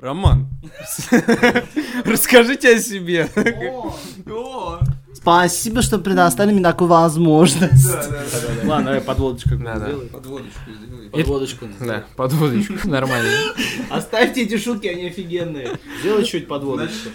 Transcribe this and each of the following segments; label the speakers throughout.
Speaker 1: Роман, расскажите о себе.
Speaker 2: Спасибо, что предоставили мне такую возможность.
Speaker 3: Ладно, давай подводочку сделай.
Speaker 1: Подводочку сделай.
Speaker 3: Подводочку.
Speaker 1: Да, подводочку, нормально.
Speaker 3: Оставьте эти шутки, они офигенные. Сделай чуть подводочку.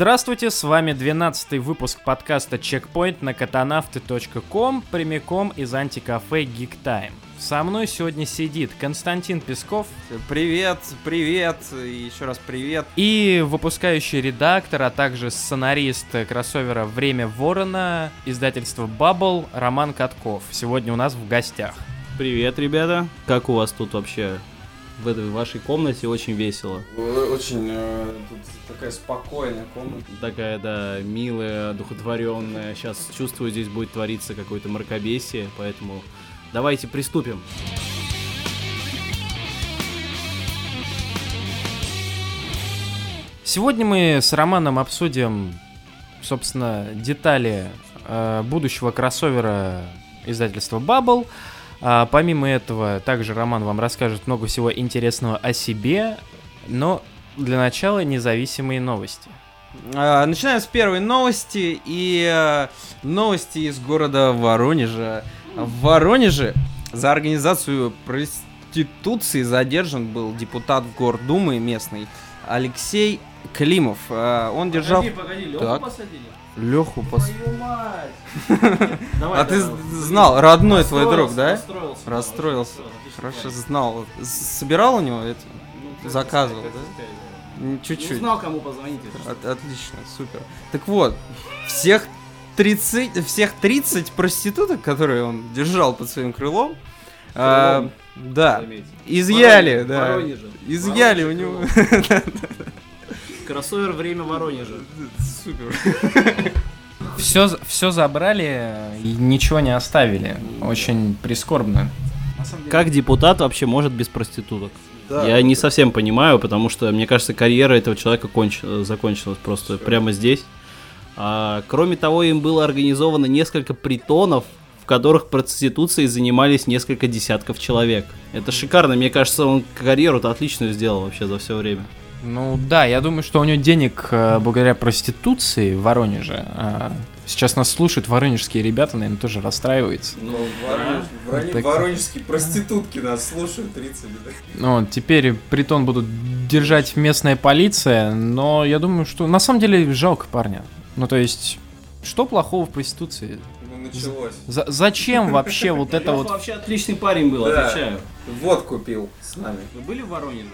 Speaker 4: Здравствуйте, с вами 12 выпуск подкаста Checkpoint на катанавты.ком, прямиком из антикафе Geek Time. Со мной сегодня сидит Константин Песков
Speaker 1: Привет, привет, и еще раз привет.
Speaker 4: и выпускающий редактор, а также сценарист кроссовера «Время Ворона» издательства Bubble Роман Катков. Сегодня у нас в гостях.
Speaker 3: Привет, ребята. Как у вас тут вообще в этой вашей комнате? Очень весело.
Speaker 1: Очень э, тут такая спокойная комната.
Speaker 3: Такая, да, милая, одухотворенная. Сейчас чувствую, здесь будет твориться какое-то мракобесие, поэтому давайте приступим.
Speaker 4: Сегодня мы с Романом обсудим, собственно, детали э, будущего кроссовера издательства Bubble. А, помимо этого, также Роман вам расскажет много всего интересного о себе, но для начала независимые новости.
Speaker 1: А, Начинаем с первой новости, и э, новости из города Воронежа. В Воронеже за организацию проституции задержан был депутат Гордумы местный Алексей Климов. А, Он держал...
Speaker 3: погоди,
Speaker 1: Лёху Так.
Speaker 3: посадили?
Speaker 1: Леху пос... А ты знал, родной твой друг, да? Расстроился. Хорошо знал. Собирал у него это? Заказывал, да? М, Чуть-чуть.
Speaker 3: знал, кому позвонить.
Speaker 1: От- отлично, супер. Так вот, всех 30, всех 30 проституток, которые он держал под своим крылом, а, да, изъяли, да, изъяли у него.
Speaker 3: Кроссовер «Время Воронежа».
Speaker 1: Супер.
Speaker 4: Все, все забрали и ничего не оставили. Очень прискорбно.
Speaker 3: Как депутат вообще может без проституток? Я не совсем понимаю, потому что, мне кажется, карьера этого человека конч- закончилась просто прямо здесь. А, кроме того, им было организовано несколько притонов, в которых проституцией занимались несколько десятков человек. Это шикарно, мне кажется, он карьеру-то отличную сделал вообще за все время.
Speaker 4: Ну да, я думаю, что у него денег э, благодаря проституции в Воронеже. а сейчас нас слушают воронежские ребята, наверное, тоже расстраиваются.
Speaker 1: Ну,
Speaker 4: Вот так.
Speaker 1: воронежские проститутки нас слушают 30
Speaker 4: Ну, вот, теперь притон будут держать местная полиция, но я думаю, что на самом деле жалко парня. Ну, то есть, что плохого в проституции?
Speaker 1: Ну, началось.
Speaker 4: За- зачем вообще вот это вот...
Speaker 3: вообще отличный парень был, отвечаю.
Speaker 1: Водку пил с нами.
Speaker 3: Вы были в Воронеже?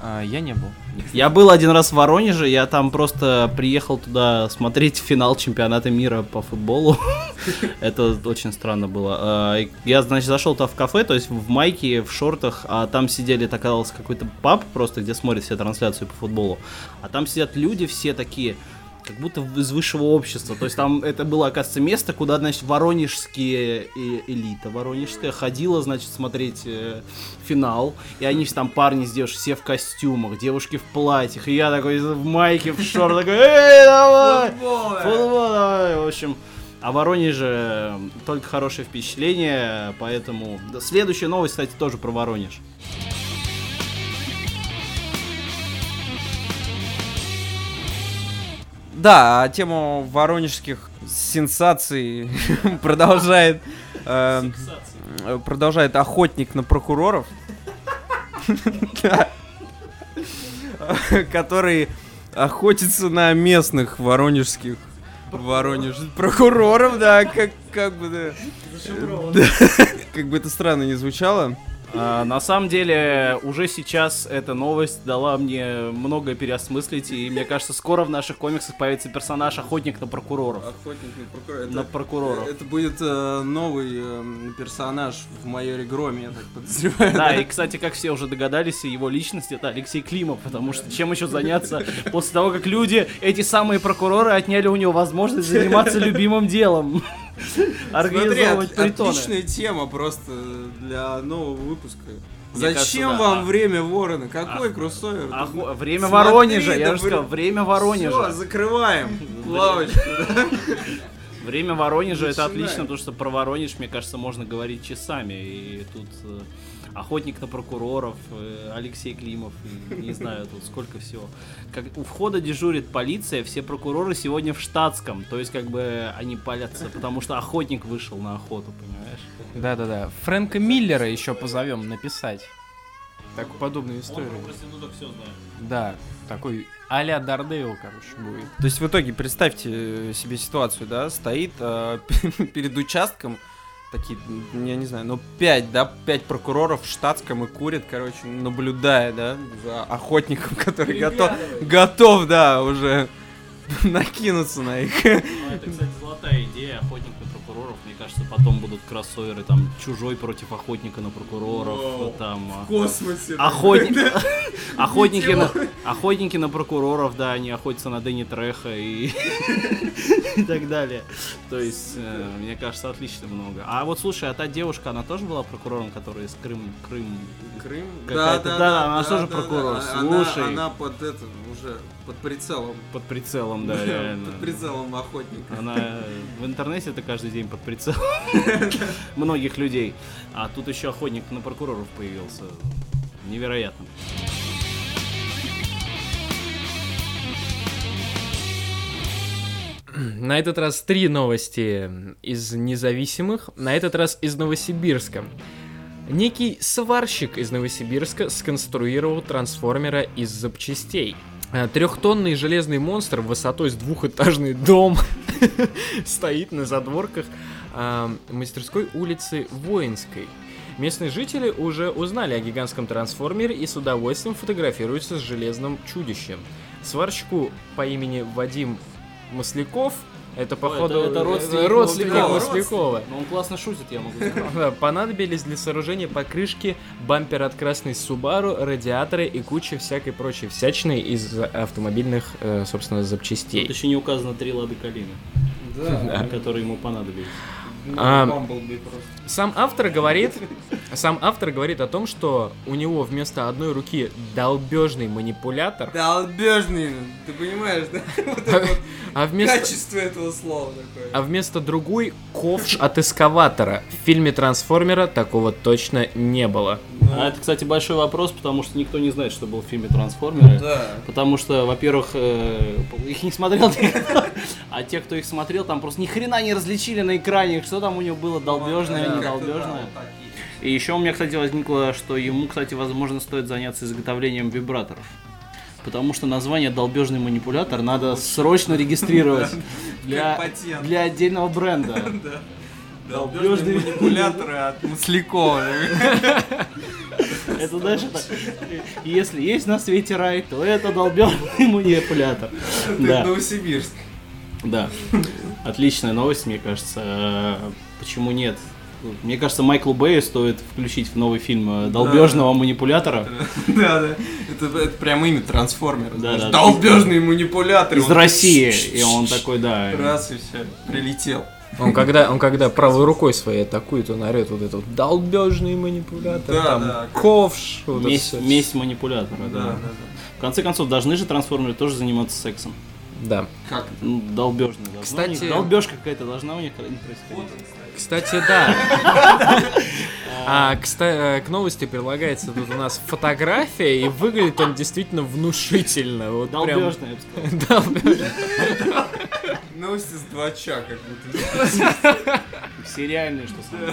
Speaker 4: А, я не был.
Speaker 3: Я был один раз в Воронеже, я там просто приехал туда смотреть финал чемпионата мира по футболу. Это очень странно было. А, Я, значит, зашел туда в кафе, то есть в майке, в шортах, а там сидели, так оказалось, какой-то паб просто, где смотрят все трансляцию по футболу. А там сидят люди все такие, как будто из высшего общества. То есть там это было, оказывается, место, куда, значит, воронежские элита воронежская ходила, значит, смотреть э, финал. И они ж там парни с девушкой, все в костюмах, девушки в платьях. И я такой в майке, в шортах, такой, эй, давай! Футбол, давай! В общем, о Воронеже э, только хорошее впечатление, поэтому... Следующая новость, кстати, тоже про Воронеж.
Speaker 1: Да, а тему воронежских сенсаций продолжает э, продолжает охотник на прокуроров, который охотится на местных воронежских Воронеж прокуроров, да, как как бы как бы это странно не звучало.
Speaker 3: А, на самом деле, уже сейчас эта новость дала мне многое переосмыслить, и мне кажется, скоро в наших комиксах появится персонаж охотник на прокуроров.
Speaker 1: Охотник на прокурора.
Speaker 3: На прокуроров.
Speaker 1: Это будет э, новый э, персонаж в майоре Громе, я так подозреваю.
Speaker 3: Да, и, кстати, как все уже догадались, его личность это Алексей Климов, потому что чем еще заняться после того, как люди, эти самые прокуроры, отняли у него возможность заниматься любимым делом.
Speaker 1: Смотри, от- отличная тема просто для нового выпуска.
Speaker 3: Мне
Speaker 1: Зачем
Speaker 3: кажется, да.
Speaker 1: вам время Ворона? Какой кроссовер?
Speaker 3: Охо- Время
Speaker 1: Смотри,
Speaker 3: Воронежа, я
Speaker 1: да
Speaker 3: же сказал, время
Speaker 1: Все,
Speaker 3: Воронежа.
Speaker 1: закрываем лавочку.
Speaker 3: Время Воронежа это отлично, потому что про Воронеж, мне кажется, можно говорить часами. И тут э, охотник на прокуроров, э, Алексей Климов, не знаю, тут сколько всего. Как у входа дежурит полиция, все прокуроры сегодня в штатском, то есть как бы они палятся, потому что охотник вышел на охоту, понимаешь?
Speaker 4: Да-да-да. Фрэнка Миллера еще позовем написать. Так, подобную историю. Да, такой а-ля Дардейл, короче, будет.
Speaker 1: То есть в итоге представьте себе ситуацию, да, стоит э, перед участком такие, я не знаю, ну пять, да, пять прокуроров в штатском и курят, короче, наблюдая, да, за охотником, который готов, готов, да, уже накинуться на их.
Speaker 3: Ну, это, кстати, золотая идея, охотник прокуроров. Мне кажется, потом будут кроссоверы, там, чужой против охотника на прокуроров,
Speaker 1: Воу.
Speaker 3: там... а,
Speaker 1: космосе.
Speaker 3: Охотник... Охотники, на... Охотники на прокуроров, да, они охотятся на Дэнни Треха и... и так далее. То есть, э, мне кажется, отлично много. А вот слушай, а та девушка, она тоже была прокурором, которая из Крым... Крым...
Speaker 1: Крым?
Speaker 3: Какая-то- да, она тоже прокурор, слушай.
Speaker 1: Она под это, уже под прицелом.
Speaker 3: Под прицелом, да, реально.
Speaker 1: Под прицелом охотника.
Speaker 3: Она э, в интернете это каждый день под прицелом многих людей. А тут еще охотник на прокуроров появился. Невероятно.
Speaker 4: На этот раз три новости из независимых, на этот раз из Новосибирска. Некий сварщик из Новосибирска сконструировал трансформера из запчастей. Э, Трехтонный железный монстр высотой с двухэтажный дом стоит на задворках а, мастерской улицы Воинской. Местные жители уже узнали о гигантском трансформере и с удовольствием фотографируются с железным чудищем. Сварщику по имени Вадим Масляков, это походу
Speaker 3: это родственник
Speaker 4: родственник
Speaker 3: Маслякова.
Speaker 4: Маслякова.
Speaker 3: Но он классно шутит, я могу сказать.
Speaker 4: Понадобились для сооружения покрышки, бампер от красной Subaru, радиаторы и куча всякой прочей всячины из автомобильных, э, собственно,
Speaker 3: Тут
Speaker 4: запчастей.
Speaker 3: еще не указано три лады калины, которые ему понадобились.
Speaker 4: А,
Speaker 1: Бамблби просто.
Speaker 4: Сам автор говорит, сам автор говорит о том, что у него вместо одной руки долбежный манипулятор,
Speaker 1: Долбежный, ты понимаешь, да? Вот вот
Speaker 4: а вместо,
Speaker 1: качество этого слова такое.
Speaker 4: а вместо другой ковш от эскаватора. В фильме Трансформера такого точно не было.
Speaker 3: А это, кстати, большой вопрос, потому что никто не знает, что был в фильме «Трансформеры».
Speaker 1: Да.
Speaker 3: Потому что, во-первых, э, их не смотрел никто, а те, кто их смотрел, там просто ни хрена не различили на экране, что там у него было, долбежное,
Speaker 1: Да, вот так есть.
Speaker 3: И еще у меня, кстати, возникло, что ему, кстати, возможно, стоит заняться изготовлением вибраторов. Потому что название долбежный манипулятор надо срочно регистрировать для, для отдельного бренда.
Speaker 1: Долбежные манипуляторы от Маслякова.
Speaker 3: Это знаешь, это, если есть на свете рай, то это долбежный манипулятор. Да.
Speaker 1: Новосибирск.
Speaker 3: Да. Отличная новость, мне кажется. Э, Почему нет? Мне кажется, Майклу Бэю стоит включить в новый фильм э, долбежного манипулятора
Speaker 1: Да, да. Это, это прям имя трансформера.
Speaker 3: Да, да.
Speaker 1: Долбежный манипулятор.
Speaker 3: из
Speaker 1: Он
Speaker 3: России. И он такой, да.
Speaker 1: Раз и все, прилетел.
Speaker 4: Он когда, он когда правой рукой своей атакует, он орет вот это вот долбежный манипулятор,
Speaker 1: Да,
Speaker 4: там
Speaker 1: да.
Speaker 4: ковш. вот это
Speaker 3: Месть,
Speaker 4: всё.
Speaker 3: месть манипулятора,
Speaker 1: Да,
Speaker 3: да.
Speaker 1: да, да.
Speaker 3: В конце концов, должны же трансформеры тоже заниматься сексом.
Speaker 4: Да.
Speaker 1: Как?
Speaker 3: Ну, долбежный.
Speaker 4: Кстати-
Speaker 3: них- Долбежка какая-то должна у них происходить.
Speaker 4: Кстати, да. А кста- э, к новости прилагается тут у нас фотография, и выглядит он действительно внушительно. Вот прям-
Speaker 3: Долбежная, я бы сказал.
Speaker 1: Новости с двача, как будто.
Speaker 3: Все реальные, что самое.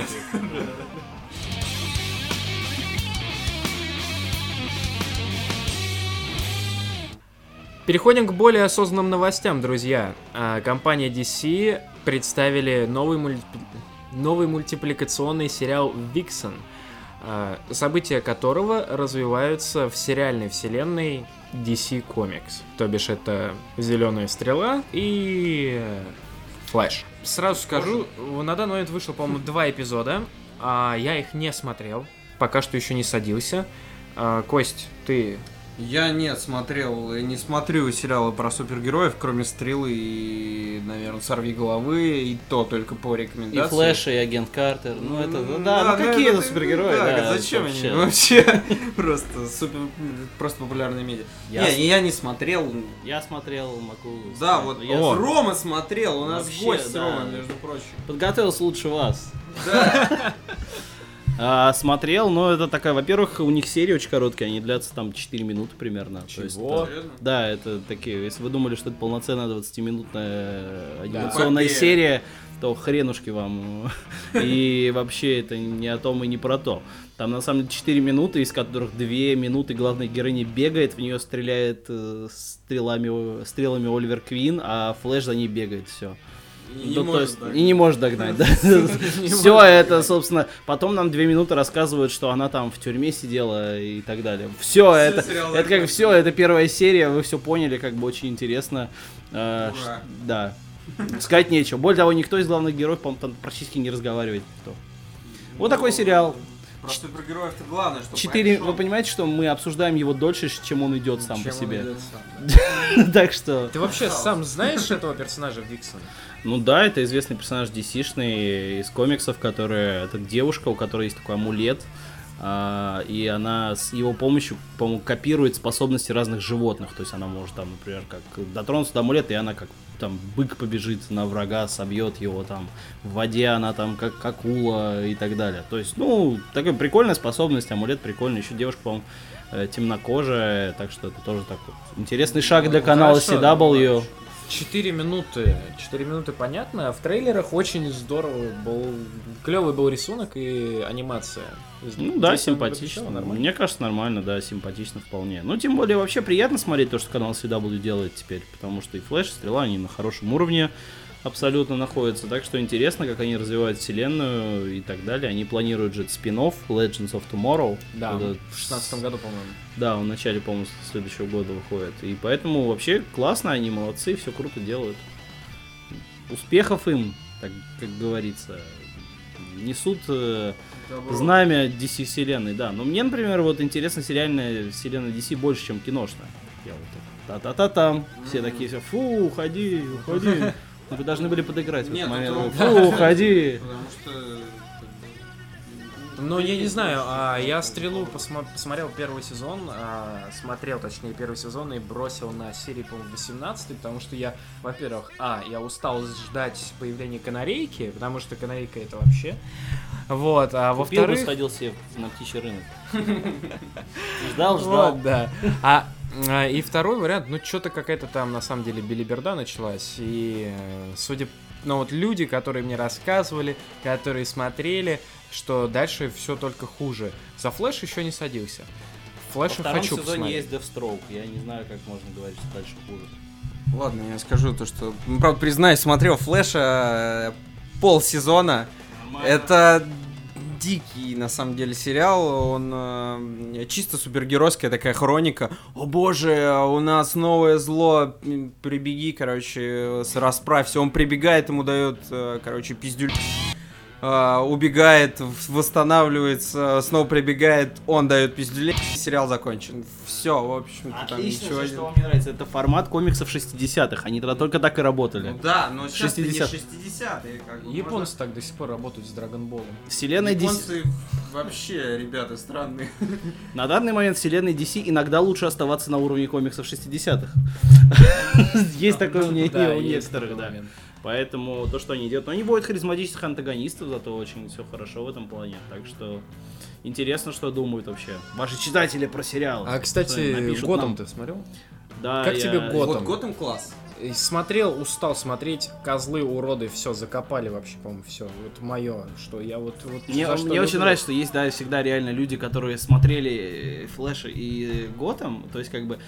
Speaker 4: Переходим к более осознанным новостям, друзья. А, Компания DC представили новый, мульти- новый мультипликационный сериал «Виксон». а, события которого развиваются в сериальной вселенной DC Comics. То бишь это Зеленая Стрела и э, Флэш. Сразу скажу, на данный момент вышло, по-моему, два эпизода, а я их не смотрел, пока что еще не садился. А, Кость, ты
Speaker 1: Я нет, смотрел, и не смотрю сериалы про супергероев, кроме Стрелы и, наверное, Сорви головы, и то только по
Speaker 3: И
Speaker 1: рекомендации.
Speaker 3: Флэш, и Агент Картер. Ну, это,
Speaker 1: М,
Speaker 3: да, ну какие это
Speaker 1: да,
Speaker 3: супергерои,
Speaker 1: да,
Speaker 3: да,
Speaker 1: зачем
Speaker 3: вообще.
Speaker 1: они вообще? Просто супер, просто популярные медиа.
Speaker 3: Я
Speaker 1: Не, я не смотрел.
Speaker 3: Я смотрел, могу...
Speaker 1: Да, вот
Speaker 3: Я
Speaker 1: О, Рома смотрел, у нас гость
Speaker 3: да.
Speaker 1: Рома, между прочим.
Speaker 3: подготовился лучше вас. А, смотрел, но это такая, во-первых, у них серии очень короткие, они длятся там 4 минуты примерно. То есть,
Speaker 4: Чего?
Speaker 3: э, да, это такие, если вы думали, что это полноценная 20-минутная анимационная
Speaker 1: Эпопея.
Speaker 3: серия, то хренушки вам. И вообще это не о том и не про то. Там на самом деле 4 минуты, из которых 2 минуты главная героиня бегает, в нее стреляет э, стрелами, стрелами Оливер Квин, а Флэш за ней бегает, все.
Speaker 1: И не
Speaker 3: Ну, то
Speaker 1: может
Speaker 3: есть,
Speaker 1: так.
Speaker 3: и не может догнать, да. Все это, собственно, потом нам две минуты рассказывают, что она там в тюрьме сидела и так далее. Все это, это как все, это первая серия, вы все поняли, как бы очень интересно. Э, Да. Сказать нечего. Более того, никто из главных героев, по-моему, там практически не разговаривает. никто. Вот такой сериал.
Speaker 1: Про супергероев-то главное, что
Speaker 3: Четыре.
Speaker 1: пройшел.
Speaker 3: Вы понимаете, что мы обсуждаем его дольше, чем он идет сам по
Speaker 1: Чем
Speaker 3: себе. Так что.
Speaker 4: Ты вообще сам знаешь этого персонажа Виксона?
Speaker 3: Ну да, это известный персонаж DC-шный из комиксов, который... Это девушка, у которой есть такой амулет, а, и она с его помощью, по-моему, копирует способности разных животных. То есть она может там, например, как дотронуться до амулета, и она как там бык побежит на врага, собьет его там в воде, она там как акула и так далее. То есть, ну, такая прикольная способность, амулет прикольный. Еще девушка, по-моему, э, темнокожая, так что это тоже такой интересный шаг для
Speaker 1: Ну,
Speaker 3: канала
Speaker 1: хорошо,
Speaker 3: CW.
Speaker 4: Четыре минуты. Четыре минуты понятно. а В трейлерах очень здорово был. Клевый был рисунок и анимация.
Speaker 3: Ну да,
Speaker 4: Здесь
Speaker 3: симпатично.
Speaker 4: нормально.
Speaker 3: Мне кажется, нормально, да, симпатично вполне. Ну, тем более, вообще приятно смотреть то, что канал CW делает теперь, потому что и Флэш, и Стрела, они на хорошем уровне абсолютно находятся. Так что интересно, как они развивают вселенную и так далее. Они планируют же спин-офф Legends of Tomorrow.
Speaker 4: Да,
Speaker 3: Это
Speaker 4: в шестнадцатом году, по-моему.
Speaker 3: Да, в начале, по-моему, следующего года выходит. И поэтому вообще классно, они молодцы, все круто делают. Успехов им, так как говорится. Несут э, знамя DC вселенной, да. Но мне, например, вот интересна сериальная вселенная DC больше, чем киношная. Я вот так, та-та-та-там. Все такие все, фу, уходи, уходи. Вы должны были подыграть в этот
Speaker 1: Нет, ну
Speaker 3: момент.
Speaker 1: то-
Speaker 3: Фу, уходи.
Speaker 1: Потому что...
Speaker 4: Ну, я не знаю, а я «Стрелу» посмо- посмотрел первый сезон, а, смотрел, точнее, первый сезон и бросил на серии, по-моему, 18 потому что я, во-первых, а, я устал ждать появления канарейки, потому что канарейка это вообще, вот, а во-вторых...
Speaker 3: сходил себе на птичий рынок. Ждал, ждал.
Speaker 4: Вот, да. А, и второй вариант, ну что-то какая-то там на самом деле билиберда началась. И э, судя, ну вот люди, которые мне рассказывали, которые смотрели, что дальше все только хуже. За Flash еще не садился. Флэша
Speaker 3: втором
Speaker 4: хочу
Speaker 3: сезоне
Speaker 4: посмотреть.
Speaker 3: есть Deathstroke. Я не знаю, как можно говорить, что дальше хуже.
Speaker 1: Ладно, я скажу то, что... ну, Правда, признаюсь, смотрел Флэша э, полсезона. Это дикий, на самом деле, сериал. Он э, чисто супергеройская такая хроника. О боже, у нас новое зло. Прибеги, короче, с- расправься. Он прибегает, ему дает, э, короче, пиздюль. Э, убегает, восстанавливается, снова прибегает, он дает пиздюлей. Сериал закончен. Все, в общем-то, там ничего
Speaker 3: всё,
Speaker 1: не-
Speaker 3: что вам не нравится. Это формат комиксов 60-х. Они тогда только так и работали.
Speaker 1: Ну да, но сейчас
Speaker 3: 60.
Speaker 1: 60. не 60-е. Как бы,
Speaker 4: Японцы так до сих пор работают с Драгонболом.
Speaker 3: Вселенная DC...
Speaker 1: Японцы вообще, ребята, странные.
Speaker 3: На данный момент вселенной DC иногда лучше оставаться на уровне комиксов 60-х. Есть такое мнение у
Speaker 4: есть
Speaker 3: некоторых, да. Поэтому то, что они делают, но они будут харизматичных антагонистов, зато очень все хорошо в этом плане. Так что интересно, что думают вообще ваши читатели про сериал.
Speaker 4: А, кстати, Готэм ты смотрел?
Speaker 3: Да,
Speaker 4: как
Speaker 3: я-
Speaker 4: тебе Готэм?
Speaker 1: Вот Готэм класс.
Speaker 4: Смотрел, устал смотреть, козлы, уроды, все, закопали вообще, по-моему, все. Вот мое, что я вот... вот
Speaker 3: Мне,
Speaker 4: за что
Speaker 3: мне очень нравится, что есть, да, всегда реально люди, которые смотрели э, Флэша и Готэм, то есть, как бы,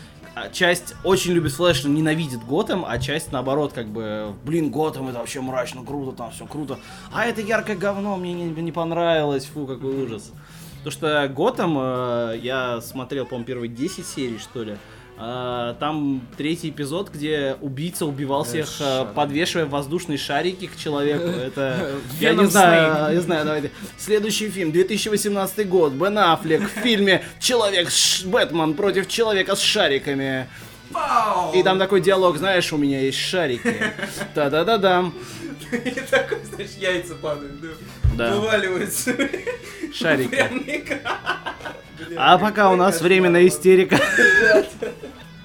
Speaker 3: часть очень любит Флэш, но ненавидит Готэм, а часть, наоборот, как бы, блин, Готэм, это вообще мрачно, круто, там все круто, а это яркое говно, мне не, не понравилось, фу, какой ужас. То, что Готэм, э, я смотрел, по-моему, первые 10 серий, что ли. А, Там третий эпизод, где убийца убивал всех, э,
Speaker 4: шар.
Speaker 3: подвешивая воздушные шарики к человеку. Это, я не знаю, не знаю, давайте. Следующий фильм, 2018 год, Бен Аффлек в фильме «Человек, Бэтмен против человека с шариками». И там такой диалог, знаешь, у меня есть шарики. Да-да-да-дам.
Speaker 1: И такой, знаешь, яйца падают,
Speaker 3: Да.
Speaker 1: вываливаются.
Speaker 3: Шарики. А пока у нас временная истерика.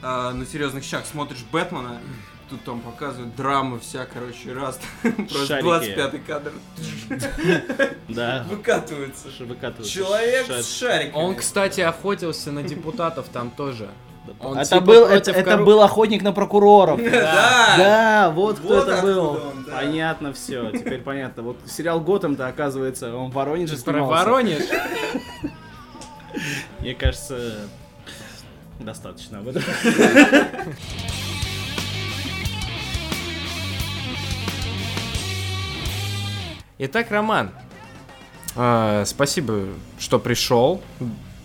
Speaker 1: А, на серьезных щах смотришь Бэтмена, тут там показывают драмы вся, короче, раз. Просто
Speaker 3: Шарики.
Speaker 1: 25 кадр.
Speaker 3: Да.
Speaker 1: Выкатывается.
Speaker 3: Выкатываются.
Speaker 1: Человек с шариками.
Speaker 4: Он, кстати, охотился на депутатов там тоже. Он
Speaker 3: Это
Speaker 4: типа
Speaker 3: был, это, это был охотник на прокуроров.
Speaker 1: Да.
Speaker 3: Да, вот кто это был.
Speaker 1: он, да.
Speaker 3: Понятно все, теперь понятно. Вот сериал Готэм-то, оказывается, он в Воронеже
Speaker 4: Про
Speaker 3: снимался.
Speaker 4: Воронеж.
Speaker 3: Мне кажется, достаточно об этом.
Speaker 4: Итак, Роман, э, спасибо, что пришел.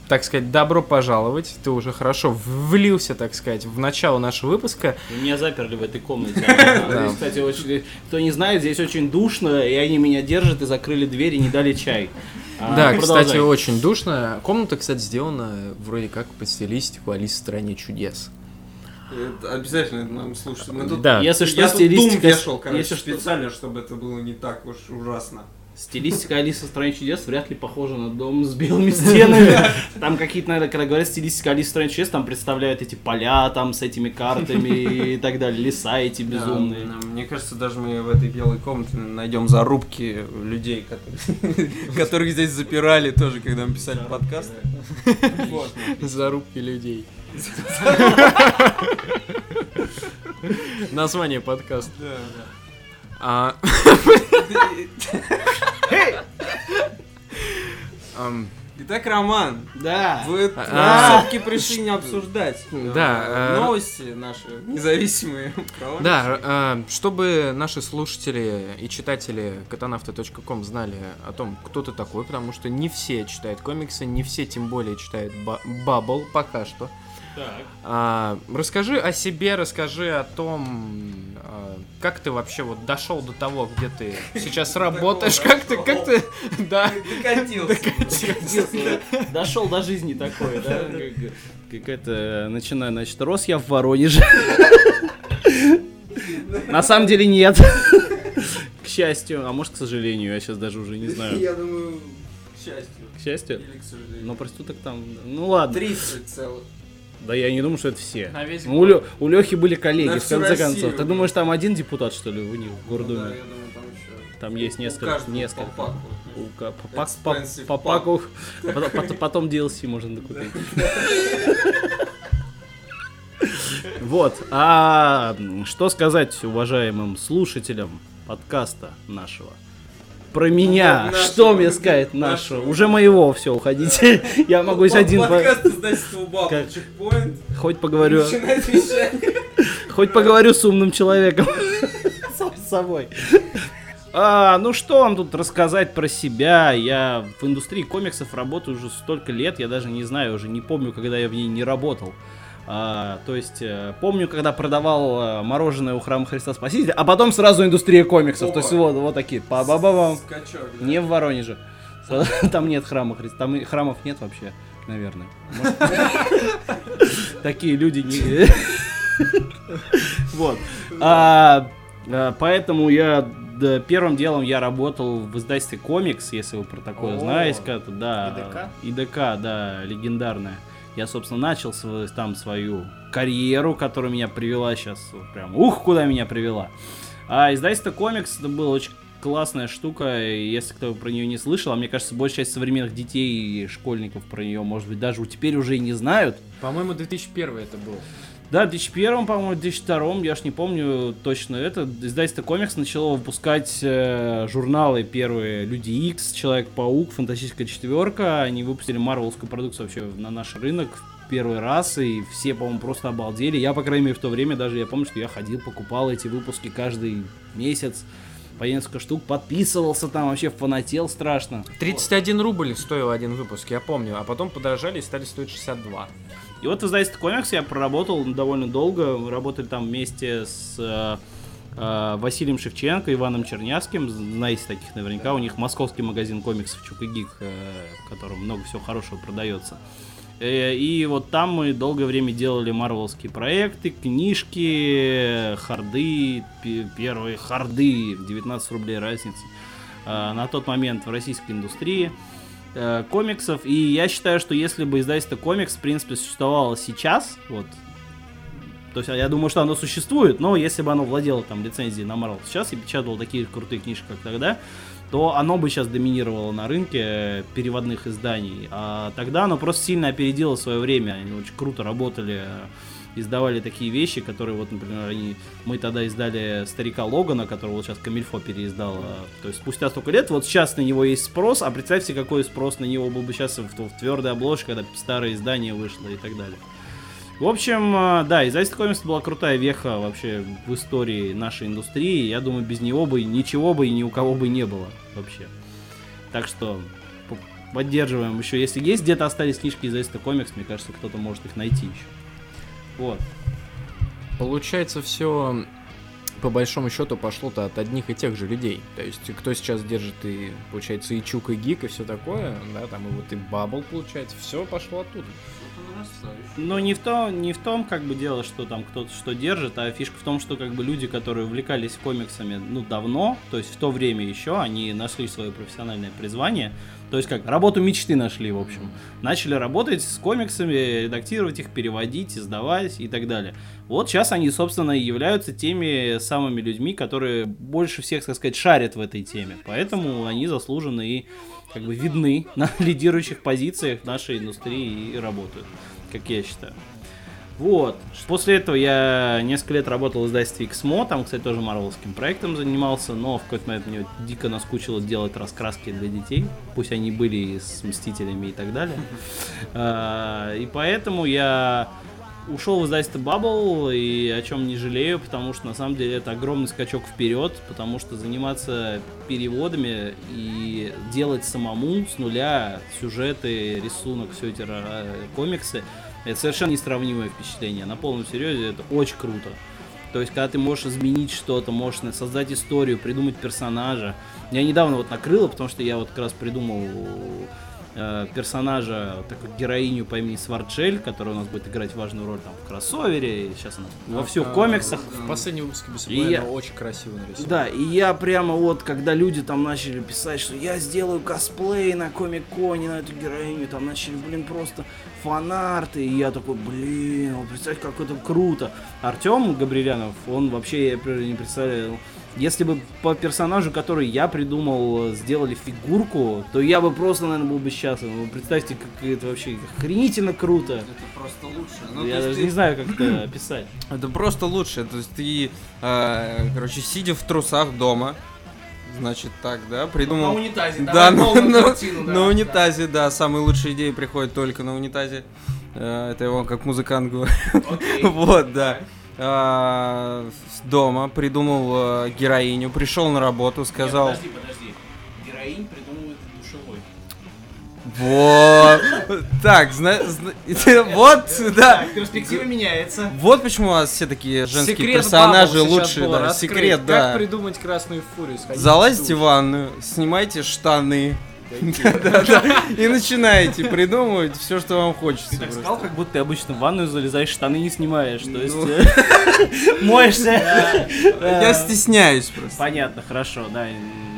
Speaker 4: Так сказать, добро пожаловать. Ты уже хорошо влился, так сказать, в начало нашего выпуска.
Speaker 3: Меня заперли в этой комнате. Здесь, Кстати, очень, кто не знает, здесь очень душно, и они меня держат и закрыли дверь и не дали чай. А,
Speaker 4: да,
Speaker 3: продолжай.
Speaker 4: кстати, очень душно. Комната, кстати, сделана вроде как по стилистику Алисы в стране чудес.
Speaker 1: Это обязательно это нам слушать. Мы тут...
Speaker 4: Да.
Speaker 3: Если что,
Speaker 1: Я тут дум
Speaker 3: стилистика...
Speaker 1: вешал, короче,
Speaker 3: если что,
Speaker 1: специально, чтобы это было не так уж ужасно.
Speaker 3: Стилистика Алисы в стране чудес вряд ли похожа на дом с белыми стенами. Там какие-то, наверное, когда говорят стилистика Алисы в стране чудес, там представляют эти поля там с этими картами и так далее, леса эти безумные.
Speaker 1: Да, Мне кажется, даже мы в этой белой комнате найдем зарубки людей, которых здесь запирали тоже, когда мы писали подкаст.
Speaker 4: Зарубки людей. Название подкаста. А, ам,
Speaker 1: Итак, Роман,
Speaker 3: Да.
Speaker 1: вы
Speaker 4: А.
Speaker 1: все-таки пришли не обсуждать
Speaker 4: Да,
Speaker 1: э,
Speaker 4: э,
Speaker 1: новости наши независимые.
Speaker 4: Да, э, чтобы наши слушатели и читатели катанавта.ком знали о том, кто ты такой, потому что не все читают комиксы, не все тем более читают ба- Баббл пока что. А, расскажи о себе, расскажи о том, а, как ты вообще вот дошел до того, где ты сейчас работаешь, как ты, как ты, да,
Speaker 1: Докатился.
Speaker 3: Дошел до жизни такой, да? Как- Как это, начинаю, значит, рос я в Воронеже. На самом деле нет. К счастью, а может, к сожалению, я сейчас даже уже не знаю.
Speaker 1: Я думаю, к счастью.
Speaker 3: К счастью?
Speaker 1: Или к сожалению.
Speaker 3: Но проституток там, ну ладно.
Speaker 1: 30 целых.
Speaker 3: Да я не думаю, что это все.
Speaker 4: На весь
Speaker 3: Ну, У, Лё- у Лехи были коллеги,
Speaker 1: На
Speaker 3: в конце
Speaker 1: Россию,
Speaker 3: концов. Ты думаешь, там один депутат, что ли, у них в
Speaker 1: Ну да,
Speaker 3: Гордуме?
Speaker 1: я думаю, там еще.
Speaker 3: Там есть
Speaker 1: У
Speaker 3: несколько,
Speaker 1: каждого
Speaker 3: несколько.
Speaker 1: по паку.
Speaker 3: У по, по- по паку. Потом, DLC можно докупить. Вот. А что сказать уважаемым слушателям подкаста нашего? Про меня.
Speaker 1: нашего.
Speaker 3: Что мне сказать нашего? Уже моего, все, уходите. Я могу лишь один
Speaker 1: Подкаст издательства
Speaker 3: хоть поговорю, хоть поговорю с умным человеком. Сам с собой. А, ну что вам тут рассказать про себя? Я в индустрии комиксов работаю уже столько лет, я даже не знаю, уже не помню, когда я в ней не работал. А, то есть, э, помню, когда продавал э, мороженое у храма Христа Спасителя, а потом сразу индустрия комиксов. То есть,
Speaker 1: Опа.
Speaker 3: вот, вот такие. па ба ба бам
Speaker 1: Скачок, да.
Speaker 3: Не в Воронеже. Там нет храма Христа. Там и храмов нет вообще, наверное. Такие люди не... Вот. А, а, Поэтому я да, первым делом я работал в издательстве комикс, если вы про такое знаете, как-то, да. ИДК, да, легендарная. Я, собственно, начал св- там свою карьеру, которая меня привела сейчас, прям, ух, куда меня привела. А издательство комикс это была очень классная штука, если кто про нее не слышал, а мне кажется, большая часть современных детей и школьников про нее, может быть, даже теперь уже и не знают.
Speaker 4: По-моему, 2001 это был.
Speaker 3: Да, в 2001, по-моему, в 2002, я ж не помню точно это, издательство комикс начало выпускать э, журналы первые Люди Икс, Человек-паук, Фантастическая четверка. Они выпустили марвелскую продукцию вообще на наш рынок в первый раз, и все, по-моему, просто обалдели. Я, по крайней мере, в то время даже, я помню, что я ходил, покупал эти выпуски каждый месяц. По несколько штук, подписывался там, вообще фанател страшно.
Speaker 4: 31 рубль стоил один выпуск, я помню, а потом подорожали и стали стоить 62.
Speaker 3: И вот в издательстве комикс я проработал довольно долго. Мы работали там вместе с э, э, Василием Шевченко, Иваном Чернявским. Знаете таких наверняка. У них московский магазин комиксов Чук и Гик, э, в котором много всего хорошего продается. Э, И вот там мы долгое время делали марвелские проекты, книжки, харды, пе- первые харды, 19 рублей разница. э, На тот момент в российской индустрии э, комиксов. И я считаю, что если бы издательство комикс, в принципе, существовало сейчас, вот, то есть я думаю, что оно существует, но если бы оно владело там лицензией на Marvel сейчас и печатало такие крутые книжки, как тогда, то оно бы сейчас доминировало на рынке переводных изданий. А тогда оно просто сильно опередило свое время. Они очень круто работали, издавали такие вещи, которые, вот, например, они, мы тогда издали старика Логана, которого вот сейчас Камильфо переиздал. э, То есть спустя столько лет, вот сейчас на него есть спрос, а представьте, какой спрос на него был бы сейчас в, в твердой обложке, когда старое издание вышло и так далее. В общем, э, да, издательство комикс была крутая веха вообще в истории нашей индустрии. Я думаю, без него бы ничего бы и ни у кого бы не было вообще. Так что поддерживаем еще. Если есть где-то остались книжки издательства комикс, мне кажется, кто-то может их найти еще. Вот.
Speaker 4: Получается, все по большому счету пошло-то от одних и тех же людей. То есть, кто сейчас держит и, получается, и Чук, и Гик, и все такое, да, там и вот и Бабл, получается, все пошло оттуда.
Speaker 3: Но не в, том, не в том, как бы дело, что там кто-то что держит, а фишка в том, что как бы люди, которые увлекались комиксами, ну, давно, то есть в то время еще, они нашли свое профессиональное призвание, то есть как, работу мечты нашли, в общем. Начали работать с комиксами, редактировать их, переводить, издавать и так далее. Вот сейчас они, собственно, и являются теми самыми людьми, которые больше всех, так сказать, шарят в этой теме. Поэтому они заслуженно и как бы видны на лидирующих позициях нашей индустрии и работают, как я считаю. Вот. После этого я несколько лет работал в издательстве XMO, там, кстати, тоже марвелским проектом занимался, но в какой-то момент мне дико наскучило делать раскраски для детей, пусть они были и с Мстителями и так далее. А, И поэтому я ушел в издательство Bubble, и о чем не жалею, потому что на самом деле это огромный скачок вперед, потому что заниматься переводами и делать самому с нуля сюжеты, рисунок, все эти комиксы, это совершенно несравнимое впечатление. На полном серьезе это очень круто. То есть, когда ты можешь изменить что-то, можешь создать историю, придумать персонажа. Я недавно вот накрыло, потому что я вот как раз придумал э, персонажа, такую героиню по имени Сварчель, которая у нас будет играть важную роль там в кроссовере, и сейчас она во всех комиксах.
Speaker 4: В последнем выпуске
Speaker 3: И я-
Speaker 4: очень красиво нарисовано.
Speaker 3: Да, и я прямо вот, когда люди там начали писать, что я сделаю косплей на комик-коне на эту героиню, там начали, блин, просто фанарты, и я такой, блин, представь, как это круто. Артем Габрилянов, он вообще, я не представляю, если бы по персонажу, который я придумал, сделали фигурку, то я бы просто, наверное, был бы счастлив. Вы представьте, как это вообще охренительно круто.
Speaker 1: Это просто лучше. Ну,
Speaker 3: я даже
Speaker 1: ты-
Speaker 3: не знаю, как это описать.
Speaker 1: Это просто лучше. То есть ты, э, короче, сидя в трусах дома, значит так, да, придумал...
Speaker 3: унитазе,
Speaker 1: Да, на, на- на унитазе, да, самые лучшие идеи приходят только на унитазе. Э, Это его как музыкант говорит. Вот, да. А, с Дома придумал э, героиню, пришел на работу, сказал...
Speaker 3: подожди. Героинь придумывает душевой.
Speaker 1: Вот. Так, зна- зна- вот, да.
Speaker 3: перспектива меняется.
Speaker 1: Вот почему у вас все такие женские
Speaker 4: Секрет
Speaker 1: персонажи
Speaker 4: сейчас
Speaker 1: лучшие,
Speaker 4: был
Speaker 1: да.
Speaker 4: раскрыт.
Speaker 1: Секрет,
Speaker 4: Как
Speaker 1: да.
Speaker 4: придумать красную фурию? Сходите
Speaker 1: Залазите
Speaker 4: в
Speaker 1: в
Speaker 4: душ.
Speaker 1: ванную, снимайте штаны. И начинаете придумывать все, что вам хочется.
Speaker 3: Ты так сказал, как будто ты обычно в ванную залезаешь, штаны не снимаешь. То есть
Speaker 1: Ну.
Speaker 3: э, моешься.
Speaker 1: Я стесняюсь просто.
Speaker 3: Понятно, хорошо, да.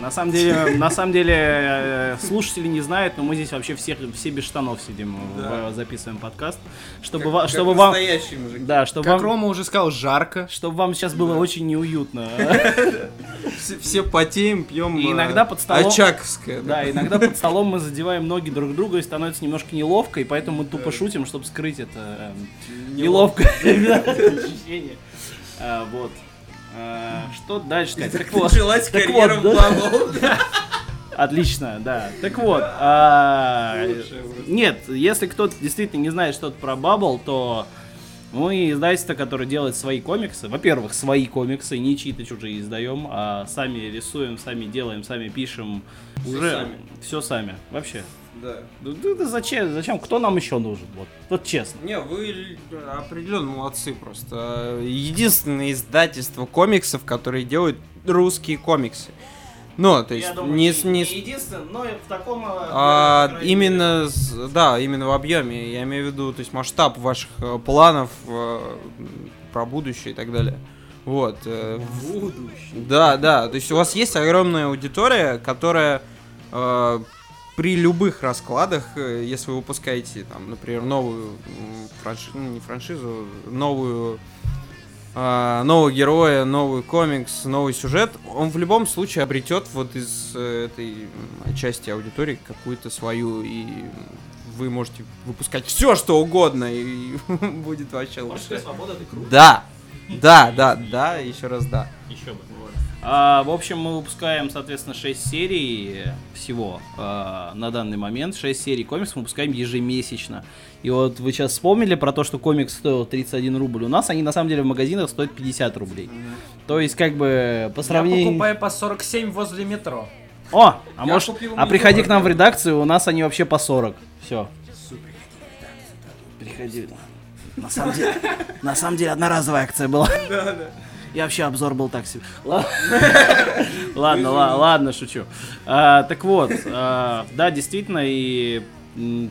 Speaker 3: На самом деле, на самом деле, э, слушатели не знают, но мы здесь вообще всех, все без штанов сидим,
Speaker 1: Да.
Speaker 3: э, записываем подкаст, чтобы,
Speaker 1: Как-
Speaker 3: ва-
Speaker 1: как
Speaker 3: чтобы вам,
Speaker 1: настоящие мужики.
Speaker 3: да, чтобы
Speaker 4: Как
Speaker 3: вам,
Speaker 4: Рома уже сказал, жарко.
Speaker 3: чтобы вам сейчас было очень неуютно.
Speaker 1: Все, потеем, пьем.
Speaker 3: И
Speaker 1: э,
Speaker 3: иногда под столом-
Speaker 1: Очаковское.
Speaker 3: Да, иногда под столом мы задеваем ноги друг друга и становится немножко неловко, и поэтому мы тупо шутим, чтобы скрыть это неловкое ощущение. Вот. А, Что дальше сказать? Так вот, так вот. Отлично, да. Так вот, а, нет, если кто-то действительно не знает что-то про Bubble, то Мы издательство, которое делает свои комиксы. Во-первых, свои комиксы, не чьи-то чужие издаем, а сами рисуем, сами делаем, сами пишем.
Speaker 1: Всё
Speaker 3: Уже
Speaker 1: сами.
Speaker 3: все сами. Вообще.
Speaker 1: Да.
Speaker 3: Да, да- да зачем? Зачем? Кто нам еще нужен? Вот, вот честно.
Speaker 1: Не, вы определенно молодцы просто. Единственное издательство комиксов, которые делают русские комиксы. Ну, то есть, не, с- не, с-
Speaker 3: единственное, но в таком...
Speaker 1: а, именно, с- да, именно в объеме. Я имею в виду, то есть масштаб ваших э, планов э, про будущее и так далее. Вот. э, в- Да, да. То есть у вас есть огромная аудитория, которая э, при любых раскладах, э, если вы выпускаете, там, например, новую франшизу, не франшизу, новую а, нового героя, новый комикс, новый сюжет, он в любом случае обретет вот из э, этой части аудитории какую-то свою, и вы можете выпускать все, что угодно, и будет вообще лучше.
Speaker 3: свобода, ты круто.
Speaker 1: Да, да, да, да, еще раз да.
Speaker 3: Еще бы. А, в общем, мы выпускаем, соответственно, 6 серий всего а, на данный момент. 6 серий комиксов мы выпускаем ежемесячно. И вот вы сейчас вспомнили про то, что комикс стоил 31 рубль. У нас они на самом деле в магазинах стоят 50 рублей. То есть, как бы, по
Speaker 4: Я
Speaker 3: сравнению...
Speaker 4: покупаю по 47 возле метро.
Speaker 3: О, а
Speaker 1: Я
Speaker 3: может, а приходи к нам в редакцию, у нас они вообще по 40. Все. Приходи. На самом деле, на самом деле одноразовая акция была. И вообще обзор был так себе. Ла- Ладно, ла- ладно, шучу. А, Так вот, а, да, действительно, и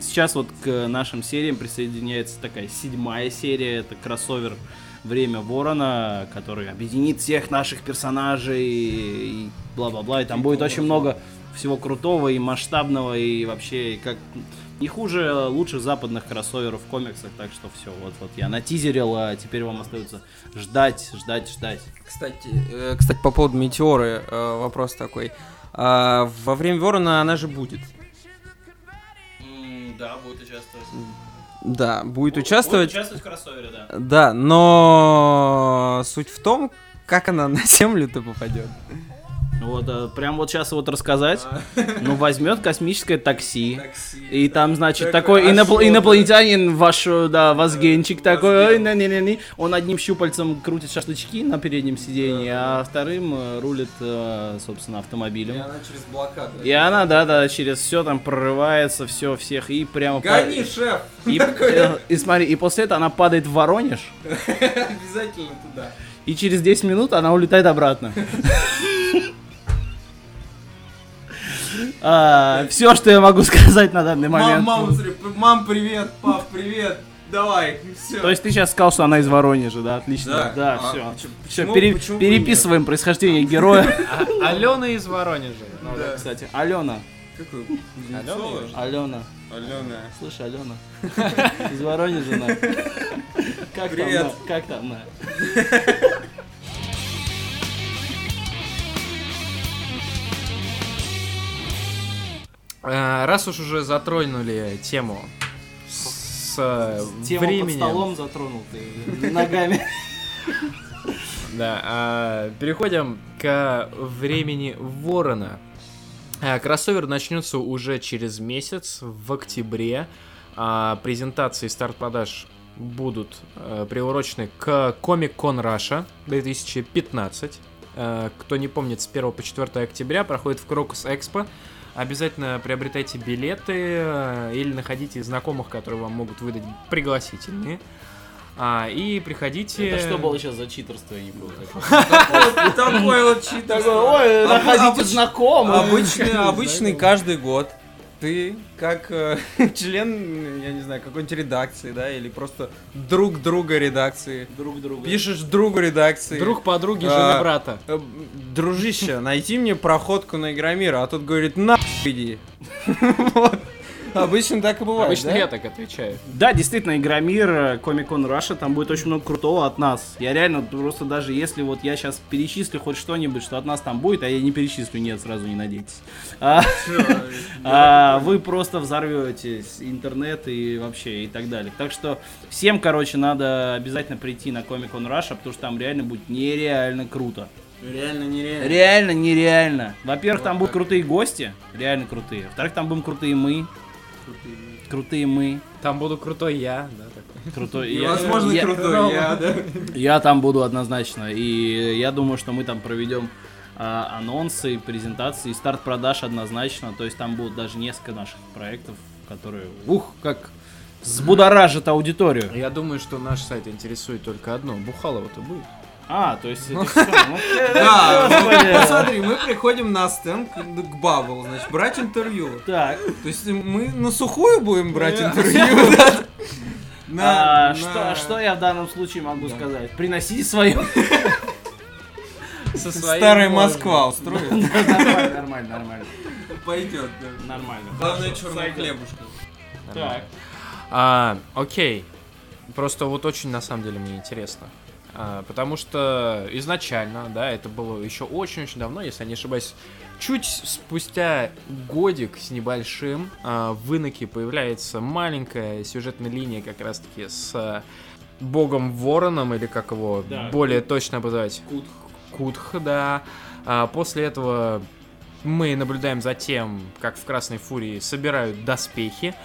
Speaker 3: сейчас вот к нашим сериям присоединяется такая седьмая серия, это кроссовер Время Ворона, который объединит всех наших персонажей и бла-бла-бла. И там будет очень много всего крутого и масштабного, и вообще как не хуже лучших западных кроссоверов в комиксах. Так что все, вот-вот я натизерил, а теперь вам остается ждать, ждать, ждать.
Speaker 1: Кстати, э, кстати, по поводу метеоры э, вопрос такой. А, во время Ворона она же будет.
Speaker 3: Да, будет участвовать.
Speaker 1: Да, будет участвовать.
Speaker 3: участвовать в кроссовере, да.
Speaker 1: Да, но суть в том, как она на землю-то попадет.
Speaker 3: Вот, э, прям вот сейчас вот рассказать. Ну, возьмет космическое такси. И там, значит,
Speaker 1: Такой
Speaker 3: инопланетянин ваш, э, да, возгенчик такой, ой, не, не, не. Он одним щупальцем крутит шашлычки на переднем сиденье, а вторым э, рулит, собственно, автомобилем.
Speaker 1: она через блокаду.
Speaker 3: И она, да, да, через все там прорывается, все, всех, и прямо...
Speaker 1: Гони, шеф!
Speaker 3: И, и смотри, и после этого она падает в Воронеж,
Speaker 1: Обязательно туда.
Speaker 3: и через 10 минут она улетает обратно. Все, что я могу сказать на данный
Speaker 1: Мам,
Speaker 3: момент.
Speaker 1: мам, смотри, п- мам, привет, пап, привет. Давай, все.
Speaker 3: То есть ты сейчас сказал, что она из Воронежа, да? Отлично.
Speaker 1: Да.
Speaker 3: Да,
Speaker 1: А
Speaker 3: все.
Speaker 1: почему-
Speaker 3: Все,
Speaker 1: почему- почему
Speaker 3: переписываем происхождение героя.
Speaker 4: А- Алена из Воронежа. Ну,
Speaker 1: Да.
Speaker 3: Кстати, Алена.
Speaker 1: Какой?
Speaker 4: Алена
Speaker 3: Алена.
Speaker 1: Алена.
Speaker 3: Слышь, Алена. Из Воронежа, на. Как
Speaker 1: Привет.
Speaker 3: там, на? Как там, на?
Speaker 4: Раз уж уже затронули тему с э,
Speaker 3: Тему под
Speaker 4: временем,
Speaker 3: столом затронул ты ногами.
Speaker 4: Да, а, переходим к времени Ворона. Кроссовер начнется уже через месяц, в октябре. А, Презентации и старт продаж будут э, приурочены к Comic Con Russia 2015. Э, Кто не помнит, с 1 по 4 октября проходит в Крокус Экспо. Обязательно приобретайте билеты э, или находите знакомых, которые вам могут выдать пригласительные. А, и приходите...
Speaker 3: Это что было сейчас за читерство, я не понял.
Speaker 1: Такой вот чит.
Speaker 3: Ой, находите знакомых.
Speaker 1: Обычный, обычный каждый год. Ты, как э, член, я не знаю, какой-нибудь редакции, да, или просто друг друга редакции.
Speaker 3: друг друга.
Speaker 1: Пишешь другу редакции.
Speaker 4: Друг подруги,
Speaker 1: А,
Speaker 4: жены брата.
Speaker 1: Э, Дружище, найди мне проходку на Игромира, а тот говорит, на иди. Вот. Обычно так и бывает,
Speaker 4: Обычно
Speaker 1: да?
Speaker 4: я так отвечаю.
Speaker 3: Да, действительно, Игромир, Comic Con Russia, там будет очень много крутого от нас. Я реально, просто даже если вот я сейчас перечислю хоть что-нибудь, что от нас там будет, а я не перечислю, нет, сразу не надейтесь. А, а, вы просто взорветесь, интернет и вообще и так далее. Так что всем, короче, надо обязательно прийти на Comic Con Russia, потому что там реально будет нереально круто.
Speaker 1: Реально нереально.
Speaker 3: Реально нереально. Во-первых, там будут крутые гости, реально крутые. Во-вторых, там будем крутые мы. Крутые мы.
Speaker 4: Там буду крутой я, да, такой.
Speaker 3: Крутой. Я-
Speaker 1: возможно,
Speaker 3: я-
Speaker 1: крутой я, да.
Speaker 3: Я там буду однозначно. И я думаю, что мы там проведем а, анонсы, презентации, старт продаж однозначно. То есть там будут даже несколько наших проектов, которые, ух, как взбудоражат аудиторию.
Speaker 4: Я думаю, что наш сайт интересует только одно. Бухалова-то будет.
Speaker 3: А, то есть это всё, ну,
Speaker 1: Да, ну, посмотри, мы приходим на стенд к Бабл, значит, брать интервью.
Speaker 3: Так,
Speaker 1: То есть мы на сухую будем брать интервью? На-
Speaker 3: а, что,
Speaker 1: на-
Speaker 3: что я в данном случае могу сказать? Приносите свое.
Speaker 4: Со
Speaker 1: Старая Москва устроит?
Speaker 3: Нормально, нормально, нормально.
Speaker 1: Пойдет, да.
Speaker 3: Нормально.
Speaker 1: Главное,
Speaker 3: сойдет.
Speaker 1: хлебушка.
Speaker 3: Так.
Speaker 4: А, окей. Просто вот очень на самом деле мне интересно. А, потому что изначально, да, это было еще очень-очень давно, если я не ошибаюсь, чуть спустя годик с небольшим а, в Иноке появляется маленькая сюжетная линия как раз-таки с а, богом Вороном, или как его
Speaker 3: Да.
Speaker 4: более точно обозвать?
Speaker 3: Кутх.
Speaker 4: Кутх, да. После этого мы наблюдаем за тем, как в Красной Фурии собирают доспехи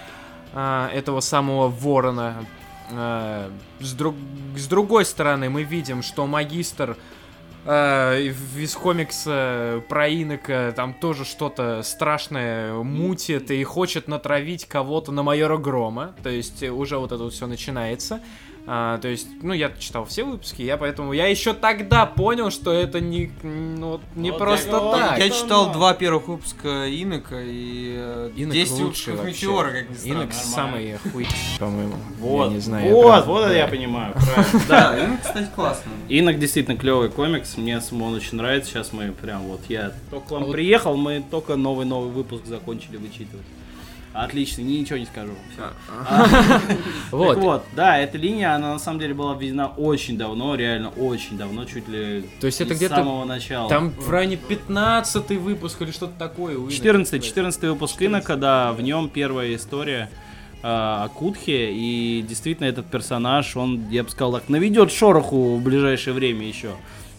Speaker 4: этого самого ворона. А, с, друг- с другой стороны, мы видим, что магистр в- из комикса про инока там тоже что-то страшное мутит и хочет натравить кого-то на майора Грома. То есть э, уже вот это все начинается. А, то есть, ну, я читал все выпуски, я поэтому... Я еще тогда понял, что это не, ну, не
Speaker 3: Вот
Speaker 4: просто
Speaker 3: я
Speaker 4: так.
Speaker 1: Я читал два первых выпуска Инока и э,
Speaker 4: Инок
Speaker 1: 10
Speaker 4: лучший
Speaker 1: выпусков
Speaker 4: вообще.
Speaker 1: Метеора, как ни странно.
Speaker 4: Инок самый хуй, по-моему.
Speaker 3: Вот,
Speaker 4: я не знаю. я
Speaker 3: вот,
Speaker 4: прям-
Speaker 3: вот это я понимаю.
Speaker 1: Да, Инок, кстати, классный.
Speaker 3: Инок действительно клевый комикс, мне самому он очень нравится. Сейчас мы прям вот, я только к вам приехал, мы только новый-новый выпуск закончили вычитывать. Отлично, ни- ничего не скажу. Всё.
Speaker 4: Вот.
Speaker 3: Так вот, да, эта линия, она на самом деле была введена очень давно, реально очень давно, чуть ли
Speaker 4: То есть это
Speaker 3: с
Speaker 4: где-то
Speaker 3: самого начала.
Speaker 4: Там в районе 15 выпуск или что-то такое. у Инока.
Speaker 3: 14, 14 выпуск Инока, да, в нем первая история о Кутхе, и действительно этот персонаж, он, я бы сказал так, наведет шороху в ближайшее время еще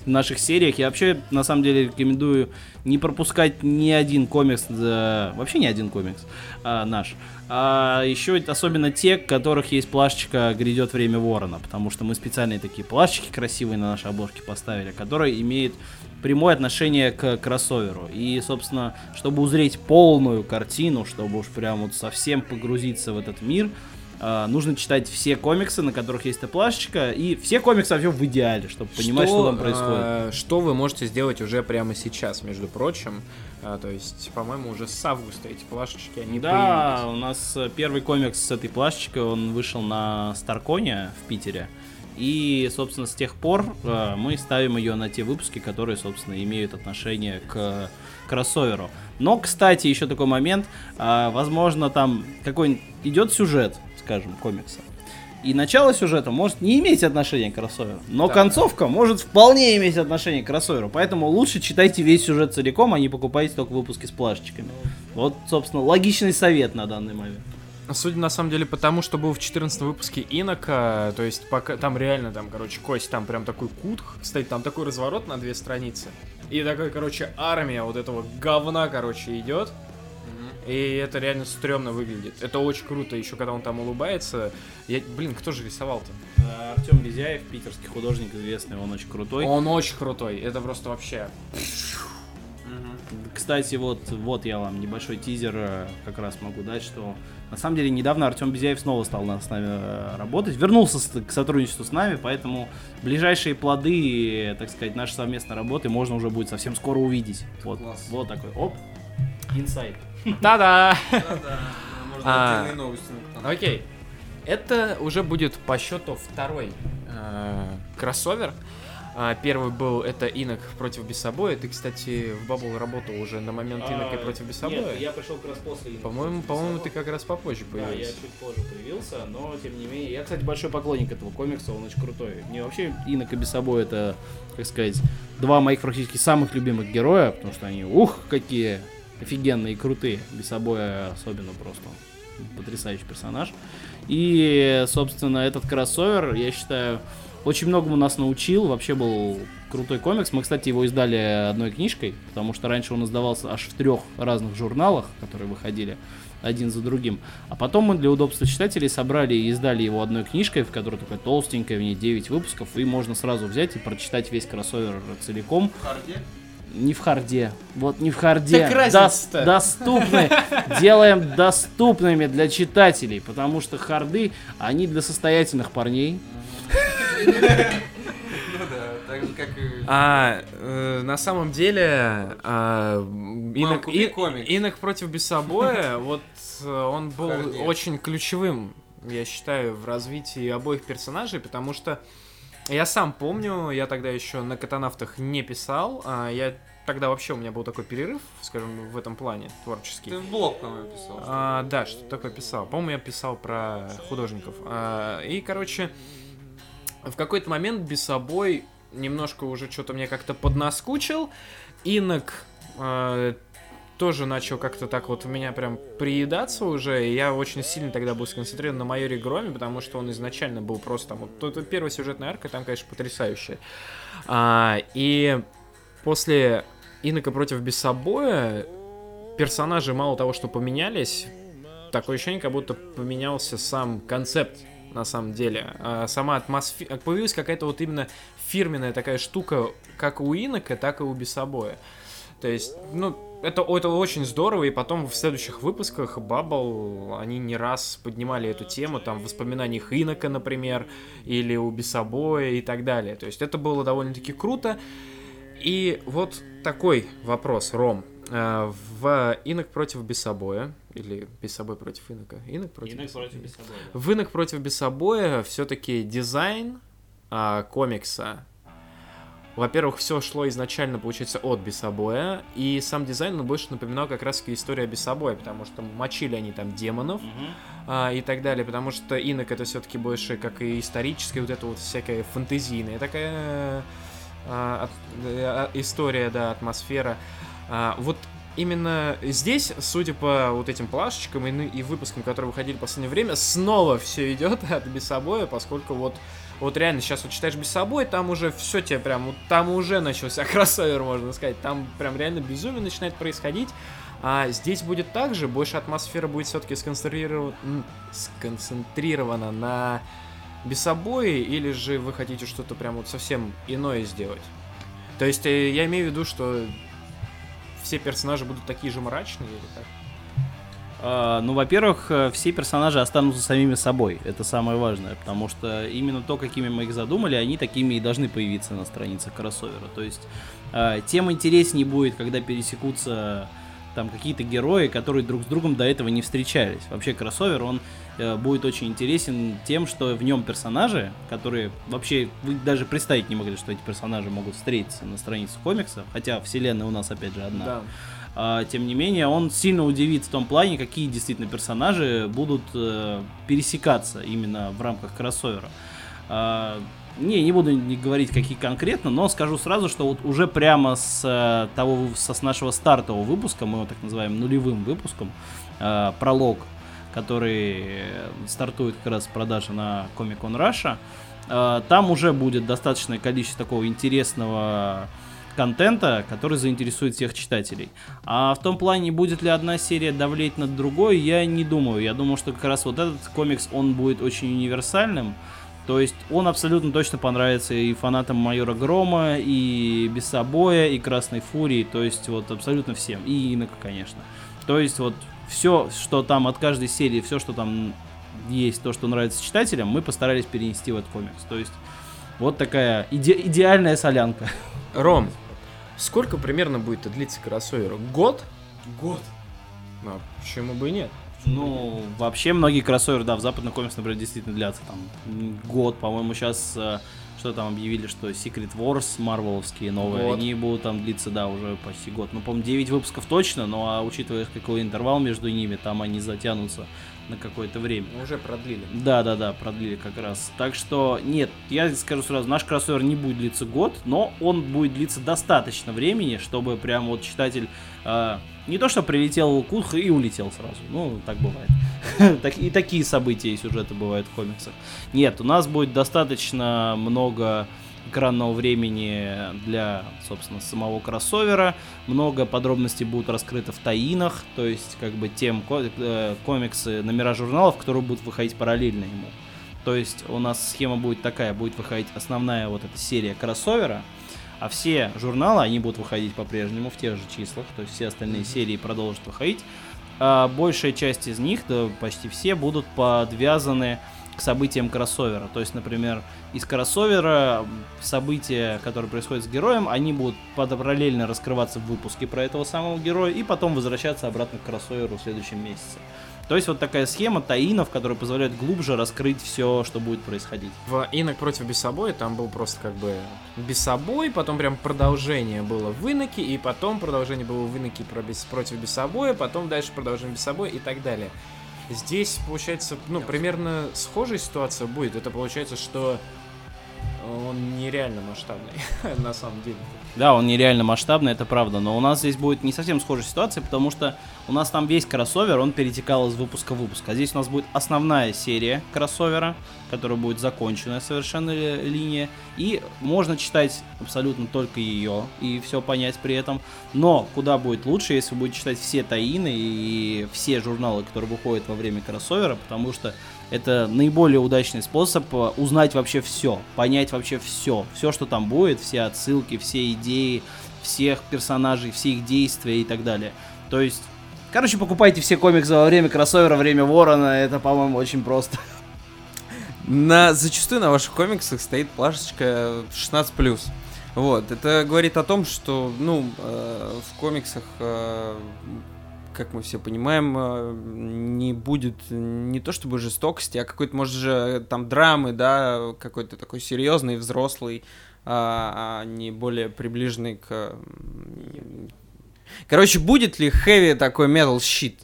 Speaker 3: в наших сериях. Я вообще, на самом деле, рекомендую не пропускать ни один комикс, да, вообще ни один комикс а, наш. А еще особенно те, у которых есть плашечка «Грядет время ворона», потому что мы специальные такие плашечки красивые на нашей обложке поставили, которые имеют прямое отношение к кроссоверу. И, собственно, чтобы узреть полную картину, чтобы уж прям вот совсем погрузиться в этот мир, а, нужно читать все комиксы, на которых есть эта плашечка, и все комиксы вообще в идеале, чтобы понимать, что, там происходит.
Speaker 4: э, что вы можете сделать уже прямо сейчас, между прочим. А, то есть, по-моему, уже с августа эти плашечки, они
Speaker 3: да,
Speaker 4: появились.
Speaker 3: у нас э, первый комикс с этой плашечкой, он вышел на Старконе в Питере. И, собственно, с тех пор э, мы ставим ее на те выпуски, которые, собственно, имеют отношение к кроссоверу. Но, кстати, еще такой момент, а, возможно, там какой-нибудь идет сюжет, скажем, комикса. И начало сюжета может не иметь отношения к кроссоверу, но концовка может вполне иметь отношение к кроссоверу. Поэтому лучше читайте весь сюжет целиком, а не покупайте только выпуски с плашечками. Вот, собственно, логичный совет на данный момент.
Speaker 4: Судя на самом деле потому, что был в 14 выпуске Инока, то есть пока там реально там, короче, кость, там прям такой кутх, кстати, там такой разворот на две страницы. И такая, короче, армия вот этого говна, короче, идет. И это реально стрёмно выглядит. Это очень круто, еще когда он там улыбается. Я, блин, кто же рисовал-то?
Speaker 3: Артем Безяев, питерский художник известный, он очень крутой.
Speaker 4: Он очень крутой, это просто вообще...
Speaker 3: Кстати, вот, вот я вам небольшой тизер э, как раз могу дать, что на самом деле недавно Артем Безяев снова стал с нами э, работать, вернулся к сотрудничеству с нами, поэтому ближайшие плоды, э, так сказать, нашей совместной работы можно уже будет совсем скоро увидеть. Вот,
Speaker 1: Класс.
Speaker 3: вот такой, оп, инсайт.
Speaker 4: Та-да!
Speaker 1: Да-да. Можно
Speaker 4: А.
Speaker 1: новости.
Speaker 4: Окей. Это уже будет по счету второй э, кроссовер. А, первый был это Инок против Бесобоя. Ты, кстати, в Бабл работал уже на момент Инока против Бесобоя.
Speaker 3: А, Нет, я пришел как раз после Инока
Speaker 4: По-моему, по-моему, ты как раз попозже
Speaker 3: Да, я
Speaker 4: появился.
Speaker 3: чуть позже появился, но тем не менее. Я, кстати, большой поклонник этого комикса, он очень крутой. Мне вообще Инок и Бесобой это, как сказать, два моих практически самых любимых героя, потому что они, ух, какие офигенные и крутые. Бесобоя особенно просто потрясающий персонаж. И, собственно, этот кроссовер, я считаю, очень многому нас научил. Вообще был крутой комикс. Мы, кстати, его издали одной книжкой, потому что раньше он издавался аж в трех разных журналах, которые выходили. один за другим. А потом мы для удобства читателей собрали и издали его одной книжкой, в которой такая толстенькая, в ней 9 выпусков, и можно сразу взять и прочитать весь кроссовер целиком. Не в харде. Вот не в харде.
Speaker 1: Так разница-то.
Speaker 3: Дос- доступны. Делаем доступными для читателей, потому что харды, они для состоятельных парней.
Speaker 4: А э, на самом деле а, инок, и- инок против Бесобоя, вот э, он был очень ключевым, я считаю, в развитии обоих персонажей, потому что я сам помню, я тогда еще на катанавтах не писал, а я тогда вообще у меня был такой перерыв, скажем, в этом плане творческий.
Speaker 1: Ты в блог, по-моему, писал.
Speaker 4: А, да, что такое писал. По-моему, я писал про художников. А, и, короче, в какой-то момент без собой немножко уже что-то мне как-то поднаскучил. Инок а, тоже начал как-то так вот у меня прям приедаться уже. И я очень сильно тогда был сконцентрирован на майоре Громе, потому что он изначально был просто там... Вот, это первая сюжетная арка, там, конечно, потрясающая. А, и после Инока против Бессобоя персонажи мало того, что поменялись, такое ощущение, как будто поменялся сам концепт на самом деле. А сама атмосфера... Появилась какая-то вот именно фирменная такая штука, как у Инока, так и у Бесобоя. То есть, ну, это, это очень здорово, и потом в следующих выпусках Баббл, они не раз поднимали эту тему, там, в воспоминаниях Инока, например, или у Бесобоя и так далее. То есть, это было довольно-таки круто. И вот такой вопрос, Ром. А, В Инок против Бесобоя, или Бесобой против Инока? Инок против Бесобоя? В Инок против Бесобоя все-таки дизайн а, комикса. Во-первых, все шло изначально, получается, от Бесобоя, и сам дизайн он больше напоминал как раз-таки историю Бесобоя, потому что мочили они там демонов а, и так далее, потому что Инок это все-таки больше как и историческая, вот это вот всякая фантазийная такая а, э, история, да, атмосфера. А, вот именно здесь, судя по вот этим плашечкам и, ну- и выпускам, которые выходили в последнее время, снова все идет от Бесобоя, поскольку вот вот реально, сейчас вот читаешь без собой, там уже все тебе прям, вот там уже начался кроссовер, можно сказать. Там прям реально безумие начинает происходить. А здесь будет так же, больше атмосфера будет все-таки сконцентрирована, сконцентрирована на бесобое, или же вы хотите что-то прям вот совсем иное сделать? То есть э, я имею в виду, что все персонажи будут такие же мрачные или так?
Speaker 3: А, Ну, во-первых, э, все персонажи останутся самими собой. Это самое важное, потому что именно то, какими мы их задумали, они такими и должны появиться на страницах кроссовера. То есть э, тем интереснее будет, когда пересекутся там какие-то герои, которые друг с другом до этого не встречались. Вообще кроссовер, он э, будет очень интересен тем, что в нем персонажи, которые вообще вы даже представить не могли, что эти персонажи могут встретиться на странице комикса, хотя вселенная у нас опять же одна.
Speaker 4: Да.
Speaker 3: А, тем не менее, он сильно удивит в том плане, какие действительно персонажи будут э, пересекаться именно в рамках кроссовера. А, не, не буду не говорить, какие конкретно, но скажу сразу, что вот уже прямо с э, того, со, с нашего стартового выпуска, мы его так называем нулевым выпуском, э, пролог, который э, стартует как раз с продажи на Comic Con Russia, э, там уже будет достаточное количество такого интересного контента, который заинтересует всех читателей. А в том плане, будет ли одна серия давлеть над другой, я не думаю. Я думаю, что как раз вот этот комикс, он будет очень универсальным. То есть он абсолютно точно понравится и фанатам Майора Грома, и Бесобоя, и Красной Фурии, то есть вот абсолютно всем, и Инока, конечно. То есть вот все, что там от каждой серии, все, что там есть, то, что нравится читателям, мы постарались перенести в этот комикс. То есть вот такая иде- идеальная солянка.
Speaker 1: Ром, сколько примерно будет длиться кроссовер? Год?
Speaker 4: Год.
Speaker 1: А почему бы и нет?
Speaker 3: Ну, вообще многие кроссоверы, да, в западный комикс, например, действительно длятся там год, по-моему, сейчас что там объявили, что Secret Wars марвеловские новые,
Speaker 1: Вот.
Speaker 3: они будут там длиться, да, уже почти год. Ну, по-моему, 9 выпусков точно, но а учитывая какой интервал между ними, там они затянутся на какое-то время.
Speaker 1: Ну, Уже продлили.
Speaker 3: Да, да, да, продлили как раз. Так что, нет, я скажу сразу, наш кроссовер не будет длиться год, но он будет длиться достаточно времени, чтобы прям вот читатель э, не то что прилетел кух и улетел сразу. Ну, так бывает. Так- И такие события и сюжеты бывают в комиксах. Нет, у нас будет достаточно много экранного времени для, собственно, самого кроссовера. Много подробностей будут раскрыто в таинах, то есть как бы тем э, комиксы, номера журналов, которые будут выходить параллельно ему. То есть у нас схема будет такая, будет выходить основная вот эта серия кроссовера, а все журналы, они будут выходить по-прежнему в тех же числах, то есть все остальные серии продолжат выходить. А большая часть из них, да почти все, будут подвязаны к событиям кроссовера. То есть, например, из кроссовера события, которые происходят с героем, они будут параллельно раскрываться в выпуске про этого самого героя и потом возвращаться обратно к кроссоверу в следующем месяце. То есть вот такая схема таинов, которая позволяет глубже раскрыть все, что будет происходить.
Speaker 4: В Инок против Бесобоя там был просто как бы Бесобой, потом прям продолжение было в Иноке, и потом продолжение было в Иноке про бес... против Бесобоя, потом дальше продолжение Бесобоя и так далее. Здесь, получается, ну, примерно схожая ситуация будет. Это получается, что он нереально масштабный, на самом деле.
Speaker 3: Да, он нереально масштабный, это правда, но у нас здесь будет не совсем схожая ситуация, потому что у нас там весь кроссовер, он перетекал из выпуска в выпуск. А здесь у нас будет основная серия кроссовера, которая будет законченная совершенно ли- линия, и можно читать абсолютно только ее и все понять при этом. Но куда будет лучше, если вы будете читать все таины и все журналы, которые выходят во время кроссовера, потому что это наиболее удачный способ э, узнать вообще все, понять вообще все, все, что там будет, все отсылки, все идеи, всех персонажей, все их действия и так далее. То есть, короче, покупайте все комиксы во время кроссовера, время Ворона, это, по-моему, очень просто.
Speaker 1: На, зачастую на ваших комиксах стоит плашечка 16+. Вот, это говорит о том, что, ну, э, в комиксах, э, как мы все понимаем, э, не будет не то чтобы жестокости, а какой-то, может же, там драмы, да, какой-то такой серьезный, взрослый, а, а не более приближенный к... Короче, будет ли хэви такой metal щит?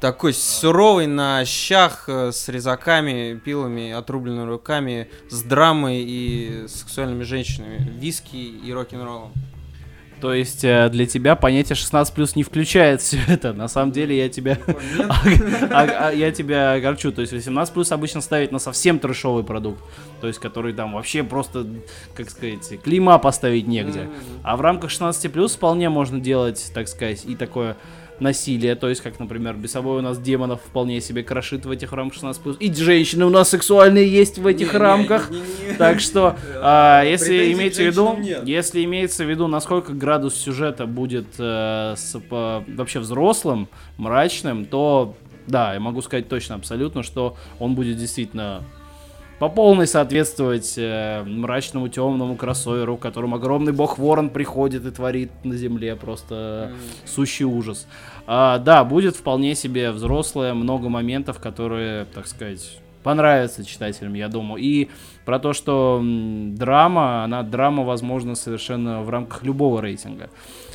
Speaker 1: Такой суровый на щах, э, с резаками, пилами, отрубленными руками, с драмой и сексуальными женщинами, виски и рок-н-роллом.
Speaker 3: То есть, э, для тебя понятие 16 не включает все это. На самом деле, я тебя... А- я тебя огорчу. То есть 18 обычно ставить на совсем трешовый продукт. То есть, который там вообще просто, как сказать, клейма поставить негде. А в рамках 16 вполне можно делать, так сказать, и такое насилие, то есть, как, например, без собой у нас демонов вполне себе крошит в этих рамках 16+, и женщины у нас сексуальные есть в этих рамках, так что, а, если имеете в виду,
Speaker 1: нет.
Speaker 3: если имеется в виду, насколько градус сюжета будет э, с- по- вообще взрослым, мрачным, то да, я могу сказать точно, абсолютно, что он будет действительно по полной соответствовать э, мрачному темному кроссоверу, в котором огромный бог Ворон приходит и творит на земле просто сущий ужас. А, да, будет вполне себе взрослое, много моментов, которые, так сказать, понравятся читателям, я думаю. И про то, что драма, она драма, возможно, совершенно в рамках любого рейтинга.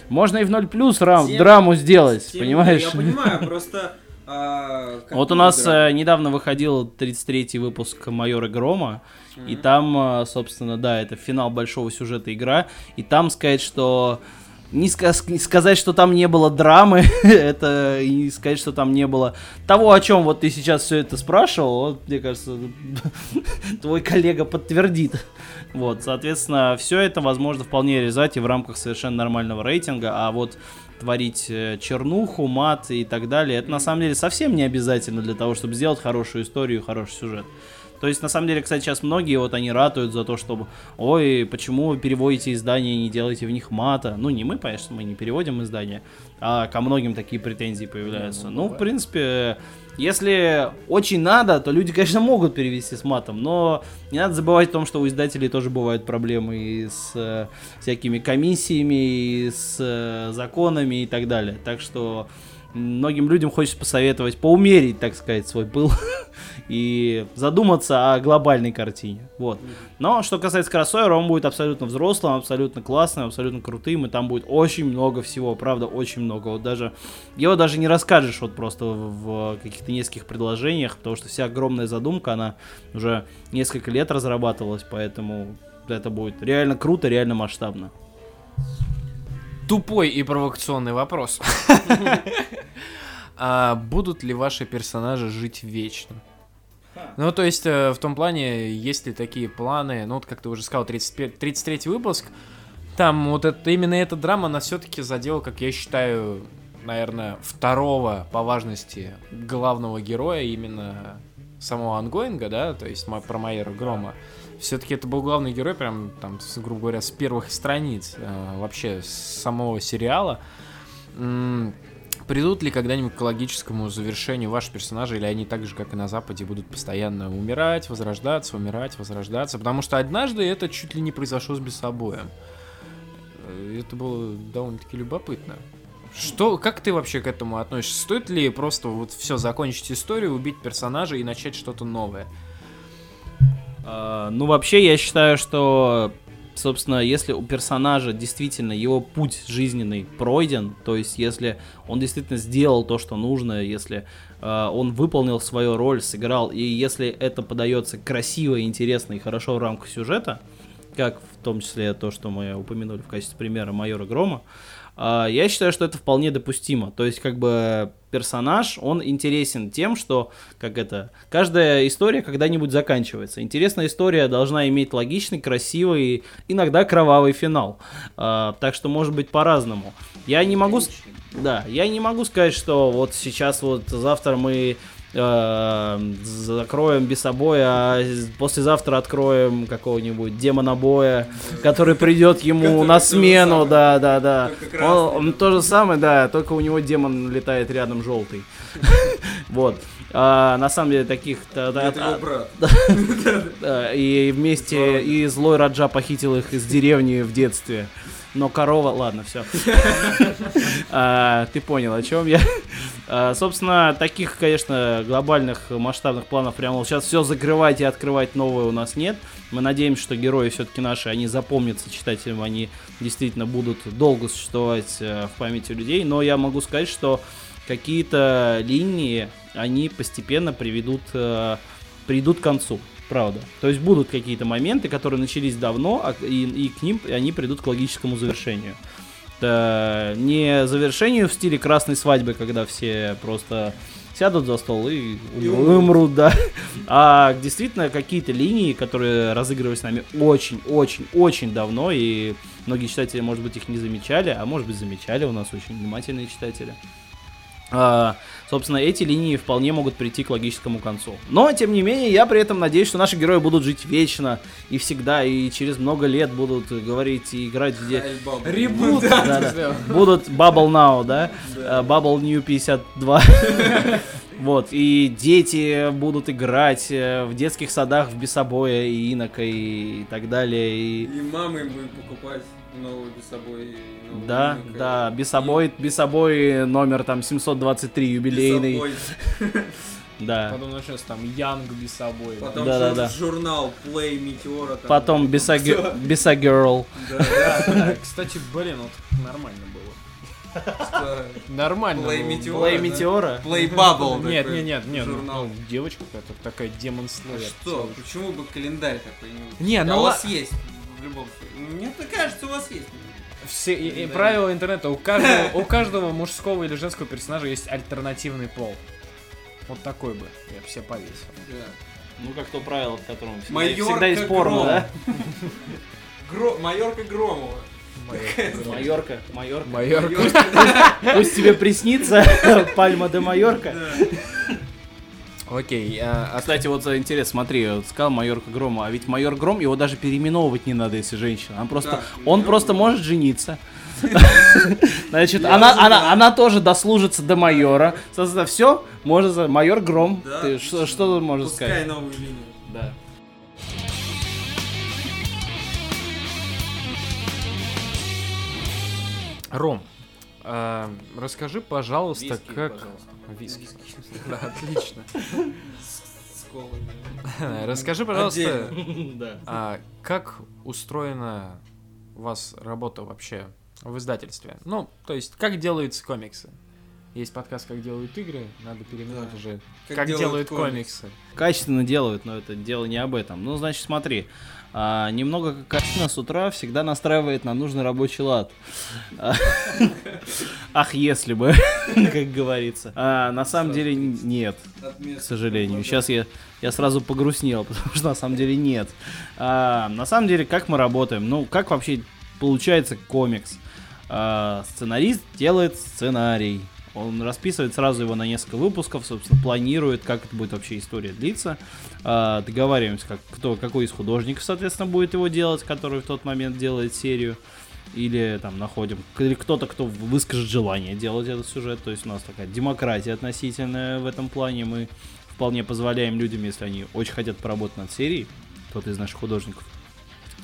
Speaker 3: Можно и в 0 плюс рам,
Speaker 1: Тем-
Speaker 3: драму сделать,
Speaker 1: Тем-
Speaker 3: понимаешь?
Speaker 1: Я понимаю, просто... а,
Speaker 3: Вот у нас э, недавно выходил 33-й выпуск Майора Грома, и там, э, собственно, да, это финал большого сюжета игра, и там сказать, что не, ска- не сказать, что там не было драмы, это и не сказать, что там не было того, о чем вот ты сейчас все это спрашивал, вот, мне кажется, твой коллега подтвердит. Вот, соответственно, все это возможно вполне реализовать и в рамках совершенно нормального рейтинга, а вот творить э, чернуху, мат и так далее, это на самом деле совсем не обязательно для того, чтобы сделать хорошую историю, хороший сюжет. То есть, на самом деле, кстати, сейчас многие вот они ратуют за то, чтобы, ой, почему вы переводите издания и не делаете в них мата? Ну, не мы, конечно, мы не переводим издания, а ко многим такие претензии появляются. Ну, в принципе, если очень надо, то люди, конечно, могут перевести с матом, но не надо забывать о том, что у издателей тоже бывают проблемы и с э, всякими комиссиями, и с э, законами и так далее. Так что многим людям хочется посоветовать поумерить, так сказать, свой пыл и задуматься о глобальной картине. Вот. Но что касается кроссовера, он будет абсолютно взрослым, абсолютно классным, абсолютно крутым, и там будет очень много всего, правда, очень много. Вот даже его даже не расскажешь вот просто в, в каких-то нескольких предложениях, потому что вся огромная задумка, она уже несколько лет разрабатывалась, поэтому это будет реально круто, реально масштабно.
Speaker 4: Тупой и провокационный вопрос. А будут ли ваши персонажи жить вечно? Ну, то есть, э, в том плане, есть ли такие планы, ну, вот как ты уже сказал, 35 33 выпуск, там вот это, именно эта драма, она все-таки задела, как я считаю, наверное, второго по важности главного героя, именно самого ангоинга, да, то есть про Майера Грома. Все-таки это был главный герой, прям там, грубо говоря, с первых страниц э, вообще самого сериала. М, Придут ли когда-нибудь к логическому завершению ваши персонажи, или они так же, как и на Западе, будут постоянно умирать, возрождаться, умирать, возрождаться? Потому что однажды это чуть ли не произошло с Бесобоем. Э, Это было довольно-таки любопытно. Что, как ты вообще к этому относишься? Стоит ли просто вот все закончить историю, убить персонажа и начать что-то новое?
Speaker 3: А, Ну, вообще, я считаю, что, собственно, если у персонажа действительно его путь жизненный пройден, то есть если он действительно сделал то, что нужно, если а, он выполнил свою роль, сыграл, и если это подается красиво, интересно и хорошо в рамках сюжета, как в том числе то, что мы упомянули в качестве примера майора Грома, а, я считаю, что это вполне допустимо. То есть, как бы персонаж, он интересен тем, что, как это, каждая история когда-нибудь заканчивается. Интересная история должна иметь логичный, красивый, иногда кровавый финал. А, так что может быть по-разному. Я не могу... Да, я не могу сказать, что вот сейчас вот завтра мы закроем Бесобоя, а послезавтра откроем какого-нибудь демона боя, который придет ему на смену, да, да, да. Он, он то же самое, да, только у него демон летает рядом желтый. Вот. А, на самом деле таких... да, да,
Speaker 1: Это его
Speaker 3: а,
Speaker 1: брат.
Speaker 3: да, и вместе и злой Раджа похитил их из деревни в детстве. Но корова, ладно, все. ты понял, о чем я. А, собственно, таких, конечно, глобальных масштабных планов прямо сейчас все закрывать и открывать новое у нас нет. Мы надеемся, что герои все-таки наши, они запомнятся читателям, они действительно будут долго существовать э, в памяти людей. Но я могу сказать, что какие-то линии, они постепенно приведут, э, придут к концу. Правда. То есть будут какие-то моменты, которые начались давно, а- и, и к ним они придут к логическому завершению. Это не завершению в стиле красной свадьбы, когда все просто сядут за стол и,
Speaker 1: И
Speaker 3: умрут, умрут, да. А действительно какие-то линии, которые разыгрывались с нами очень-очень-очень давно, и многие читатели, может быть, их не замечали, а может быть, замечали, у нас очень внимательные читатели. А, собственно, эти линии вполне могут прийти к логическому концу. Но, тем не менее, я при этом надеюсь, что наши герои будут жить вечно и всегда, и через много лет будут говорить и играть где...
Speaker 4: Ребут!
Speaker 3: Будут Bubble Now, да? Э, Bubble New 52. Вот, и дети будут играть э, в детских садах в Бесобоя и Инока и так далее. И...
Speaker 1: И мамы будут покупать новую без собой. новую
Speaker 3: Да,
Speaker 1: Инока.
Speaker 3: да, Бесобой, Бесобой номер там 723 юбилейный. Да.
Speaker 4: Потом начнется там Янг без собой.
Speaker 1: Потом
Speaker 3: Да-да-да.
Speaker 1: жур- журнал Play Meteora. там.
Speaker 3: Потом Беса Беса Girl.
Speaker 1: Да, да,
Speaker 4: Да, кстати, блин, вот нормально было. Нормально.
Speaker 1: Meteora.
Speaker 3: Play
Speaker 1: да?
Speaker 3: Meteora.
Speaker 1: Play Bubble.
Speaker 4: Нет, нет, нет, нет, ну,
Speaker 1: Журнал.
Speaker 4: ну, девочка, которая такая демон
Speaker 1: А что? Почему бы календарь такой не
Speaker 4: Не,
Speaker 1: А
Speaker 4: ну
Speaker 1: у вас есть в любом случае. Мне так кажется, у вас есть.
Speaker 4: Все и, и
Speaker 1: Да.
Speaker 4: правила интернета у каждого, у каждого мужского или женского персонажа есть альтернативный пол. Вот такой бы. Я бы себе повесил.
Speaker 1: Да.
Speaker 3: Ну, как то правило, в котором всегда,
Speaker 1: Майорка
Speaker 3: всегда есть порно, да?
Speaker 1: Гро... Майорка Громова.
Speaker 3: Майорка, Майорка.
Speaker 4: Майор.
Speaker 1: Майорка,
Speaker 3: Пусть тебе приснится Пальма де Майорка.
Speaker 4: Окей, а, а
Speaker 3: Кстати, вот за интерес, смотри, вот сказал Майорка Грома, а ведь Майор Гром, его даже переименовывать не надо, если женщина. Он просто,
Speaker 1: Да,
Speaker 3: он
Speaker 1: Майор
Speaker 3: просто
Speaker 1: Гром.
Speaker 3: может жениться. Значит, она, она, она тоже дослужится до майора. Соответственно, все, можно за майор Гром. Ты что, что тут можешь
Speaker 1: Пускай
Speaker 3: сказать?
Speaker 1: новую линию.
Speaker 3: Да.
Speaker 4: Ром, а, расскажи, пожалуйста,
Speaker 3: Виски,
Speaker 4: как...
Speaker 3: пожалуйста.
Speaker 4: Виски. Да, отлично.
Speaker 1: С колами.
Speaker 4: Расскажи, пожалуйста, а как устроена у вас работа вообще в издательстве? Ну, то есть, как делаются комиксы? Есть подкаст «Как делают игры», надо переименовать
Speaker 1: Да.
Speaker 4: уже.
Speaker 1: Как
Speaker 4: Как,
Speaker 1: делают
Speaker 4: делают,
Speaker 1: комиксы».
Speaker 4: комиксы.
Speaker 3: Качественно делают, но это дело не об этом. Ну, значит, смотри. А, немного кокаина с утра всегда настраивает на нужный рабочий лад. Ах, если бы, как говорится. А, на самом деле нет, к сожалению. Сейчас я, я сразу погрустнел, потому что на самом деле нет. А, на самом деле, как мы работаем? Ну, как вообще получается комикс? А, сценарист делает сценарий. Он расписывает сразу его на несколько выпусков, собственно, планирует, как это будет вообще история длиться. А, договариваемся, как, кто, какой из художников, соответственно, будет его делать, который в тот момент делает серию. Или там находим, или кто-то, кто выскажет желание делать этот сюжет. То есть у нас такая демократия относительная в этом плане. Мы вполне позволяем людям, если они очень хотят поработать над серией, кто-то из наших художников.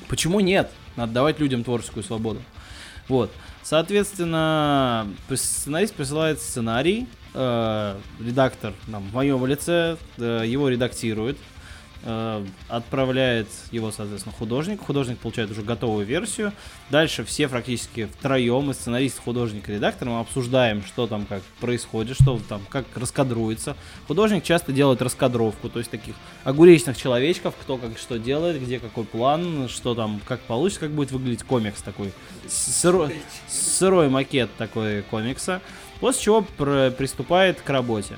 Speaker 3: Почему нет? Надо давать людям творческую свободу. Вот. Соответственно, сценарист присылает сценарий, э, редактор, нам, в моем лице, э, его редактирует, э, отправляет его, соответственно, художник. Художник получает уже готовую версию. Дальше все практически втроем, и сценарист, художник и редактор, мы обсуждаем, что там как происходит, что там как раскадруется. Художник часто делает раскадровку, то есть таких огуречных человечков, кто как что делает, где какой план, что там, как получится, как будет выглядеть комикс такой. Сырой, сырой макет такой комикса. После чего пр- приступает к работе.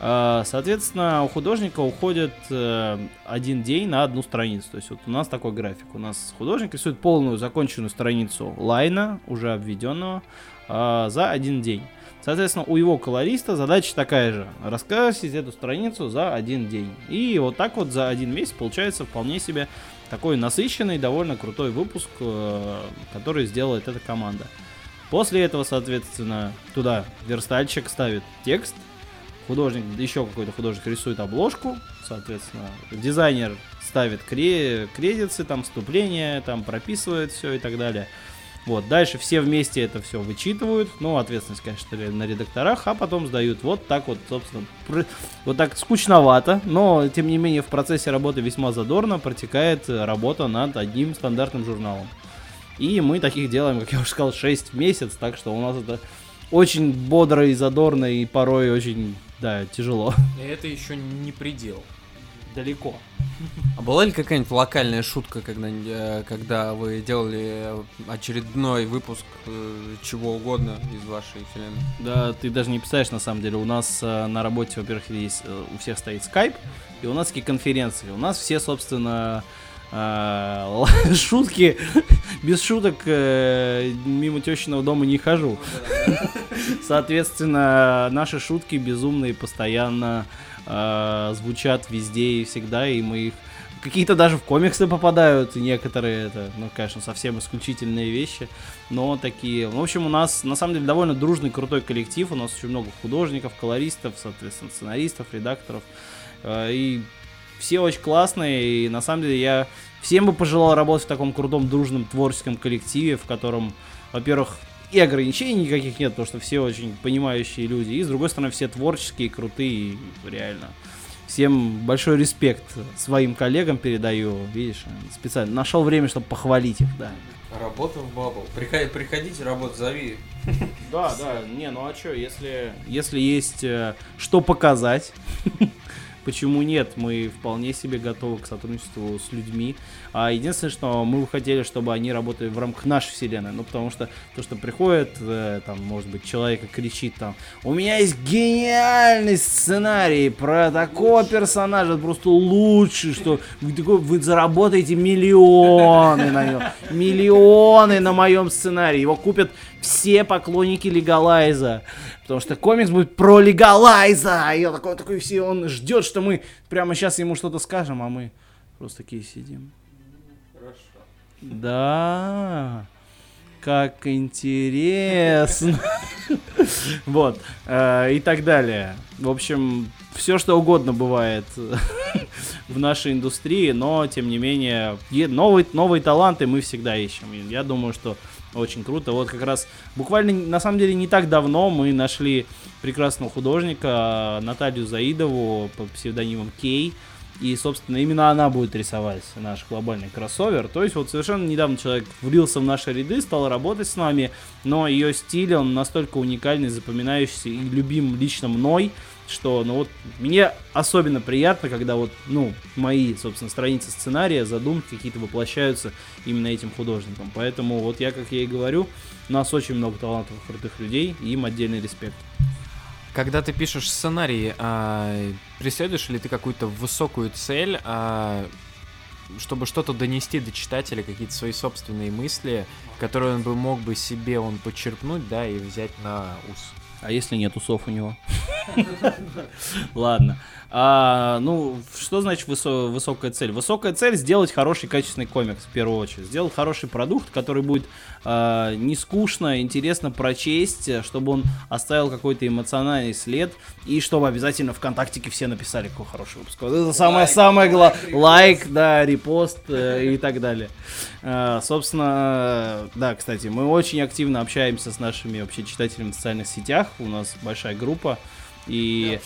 Speaker 3: А, Соответственно, у художника уходит э, один день на одну страницу. То есть вот у нас такой график. У нас художник рисует полную законченную страницу лайна, уже обведенного, а, за один день. Соответственно, у его колориста задача такая же. Раскрасить эту страницу за один день. И вот так вот за один месяц получается вполне себе такой насыщенный, довольно крутой выпуск, э, который сделает эта команда. После этого, соответственно, туда верстальщик ставит текст, художник, еще какой-то художник рисует обложку, соответственно, дизайнер ставит кре- кредиты, там, вступление, там, прописывает все и так далее. Вот, дальше все вместе это все вычитывают, ну, ответственность, конечно, на редакторах, а потом сдают. Вот так вот, собственно, вот так скучновато, но, тем не менее, в процессе работы весьма задорно протекает работа над одним стандартным журналом. И мы таких делаем, как я уже сказал, 6 в месяц, так что у нас это очень бодро и задорно, и порой очень, да, тяжело.
Speaker 4: И это еще не предел.
Speaker 3: Далеко.
Speaker 1: А была ли какая-нибудь локальная шутка, когда, э, когда вы делали очередной выпуск э, чего угодно из вашей вселенной?
Speaker 3: Да, ты даже не представляешь, на самом деле. У нас э, на работе, во-первых, есть, у всех стоит скайп, и у нас такие конференции. У нас все, собственно, шутки, без шуток э, мимо тещиного дома не хожу. Соответственно, наши шутки безумные постоянно э, звучат везде и всегда, и мы их какие-то даже в комиксы попадают, некоторые это, ну, конечно, совсем исключительные вещи, но такие. В общем, у нас на самом деле довольно дружный, крутой коллектив, у нас очень много художников, колористов, соответственно, сценаристов, редакторов, э, и все очень классные, и на самом деле я всем бы пожелал работать в таком крутом, дружном, творческом коллективе, в котором, во-первых, и ограничений никаких нет, потому что все очень понимающие люди, и с другой стороны все творческие, крутые, реально. Всем большой респект своим коллегам передаю, видишь, специально нашел время, чтобы похвалить их, да.
Speaker 1: Работа в Бабл. Приходите работать, зови.
Speaker 3: Да, да, не, ну а что, если, если есть э, что показать, почему нет, мы вполне себе готовы к сотрудничеству с людьми. А единственное, что мы бы хотели, чтобы они работали в рамках нашей вселенной, ну потому что то, что приходит, э, там, может быть, человек и кричит там, у меня есть гениальный сценарий про такого персонажа, просто лучший, что вы, такой, вы заработаете миллионы на нем, миллионы на моем сценарии, его купят все поклонники Легалайза. Потому что комикс будет про Легалайза. И он такой, такой все, он ждет, что мы прямо сейчас ему что-то скажем, а мы просто такие сидим. Да. Как интересно. Вот. э, И так далее. В общем, все что угодно бывает в нашей индустрии, но тем не менее, новые, новые таланты мы всегда ищем. Я думаю, что очень круто. Вот как раз буквально, на самом деле, не так давно мы нашли прекрасного художника Наталью Заидову по псевдонимам Кей, И, собственно, именно она будет рисовать наш глобальный кроссовер. То есть, вот совершенно недавно человек влился в наши ряды, стал работать с нами, но ее стиль, он настолько уникальный, запоминающийся и любим лично мной, что, ну вот, мне особенно приятно, когда вот, ну, мои, собственно, страницы сценария, задумки какие-то воплощаются именно этим художником. Поэтому вот я, как я и говорю, у нас очень много талантливых, крутых людей, и им отдельный респект.
Speaker 4: Когда ты пишешь сценарий, а, преследуешь ли ты какую-то высокую цель, а, чтобы что-то донести до читателя, какие-то свои собственные мысли, которые он бы мог бы себе он подчеркнуть, да, и взять на ус?
Speaker 3: А если нет усов у него? Ладно. А, ну, что значит высо- высокая цель? Высокая цель сделать хороший качественный комикс, в первую очередь. Сделать хороший продукт, который будет а, не скучно, интересно прочесть, чтобы он оставил какой-то эмоциональный след, и чтобы обязательно ВКонтактике все написали, какой хороший выпуск. Вот это самое-самое главное. Лайк, да, репост э, и так далее. А, собственно, да, кстати, мы очень активно общаемся с нашими вообще читателями в социальных сетях. У нас большая группа. И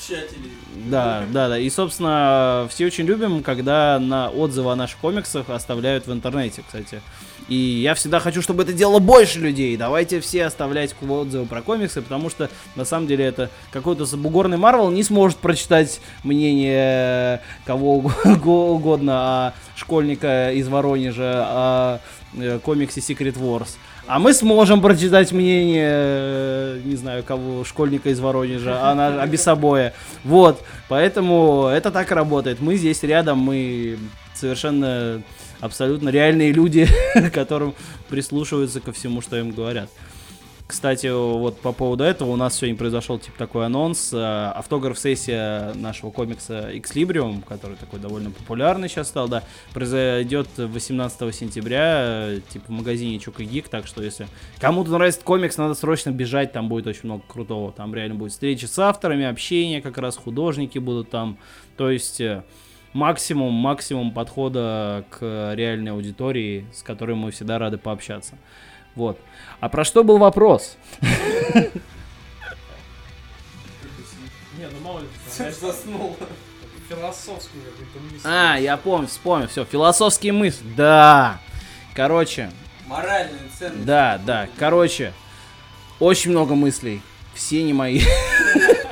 Speaker 3: да, да, да. И, собственно, все очень любим, когда на отзывы о наших комиксах оставляют в интернете, кстати. И я всегда хочу, чтобы это делало больше людей. Давайте все оставлять отзывы про комиксы, потому что на самом деле это какой-то забугорный Марвел не сможет прочитать мнение кого угодно о школьника из Воронежа, о э, комиксе Secret Wars. А мы сможем прочитать мнение, э, не знаю, кого, школьника из Воронежа, а на Абисобоя. Вот, поэтому это так работает. Мы здесь рядом, мы совершенно абсолютно реальные люди, которым прислушиваются ко всему, что им говорят. Кстати, вот по поводу этого у нас сегодня произошел типа такой анонс. э, Автограф-сессия нашего комикса Xlibrium, который такой довольно популярный сейчас стал, да, произойдет 18 сентября, э, типа в магазине Чука Гик, так что если кому-то нравится комикс, надо срочно бежать, там будет очень много крутого. Там реально будет встречи с авторами, общение, как раз художники будут там. То есть э, максимум, максимум подхода к реальной аудитории, с которой мы всегда рады пообщаться. Вот. А про что был вопрос?
Speaker 4: Не, ну мало ли,
Speaker 1: Заснул.
Speaker 4: философскую какую-то мысль.
Speaker 3: А, я помню, вспомнил, все, философские мысли. Да. Короче,
Speaker 1: Моральные ценности.
Speaker 3: да, да, короче, очень много мыслей. Все не мои.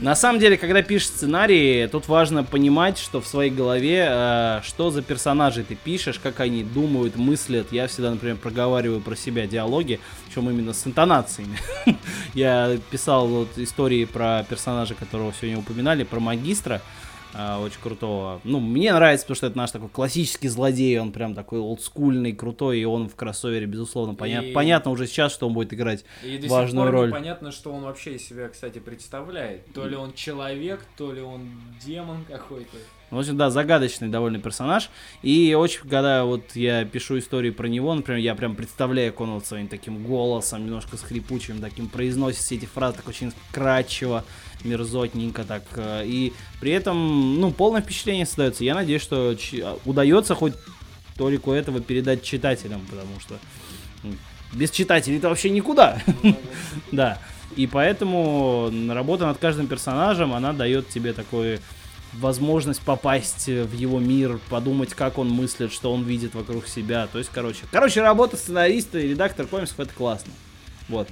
Speaker 3: На самом деле, когда пишешь сценарий, тут важно понимать, что в своей голове, э, что за персонажи ты пишешь, как они думают, мыслят. Я всегда, например, проговариваю про себя диалоги, причем именно с интонациями. Я писал вот истории про персонажа, которого сегодня упоминали, про магистра, а, очень крутого. Ну, мне нравится, потому что это наш такой классический злодей, он прям такой олдскульный, крутой, и он в кроссовере, безусловно, поня-
Speaker 4: И-
Speaker 3: понятно уже сейчас, что он будет играть.
Speaker 4: И до
Speaker 3: важную
Speaker 4: сих пор
Speaker 3: роль.
Speaker 4: непонятно, что он вообще из себя, кстати, представляет. То ли он человек, то ли он демон какой-то.
Speaker 3: В общем, да, загадочный довольно персонаж. И очень, когда вот я пишу истории про него, например, я прям представляю, как своим таким голосом, немножко с хрипучим таким, произносит все эти фразы так очень кратчево, мерзотненько так. э, И при этом, ну, полное впечатление создается. Я надеюсь, что ч- удается хоть толику этого передать читателям, потому что без читателей-то вообще никуда. Да. И поэтому работа над каждым персонажем, она дает тебе такой возможность попасть в его мир, подумать, как он мыслит, что он видит вокруг себя. То есть, короче, короче, работа сценариста и редактор комиксов это классно. Вот.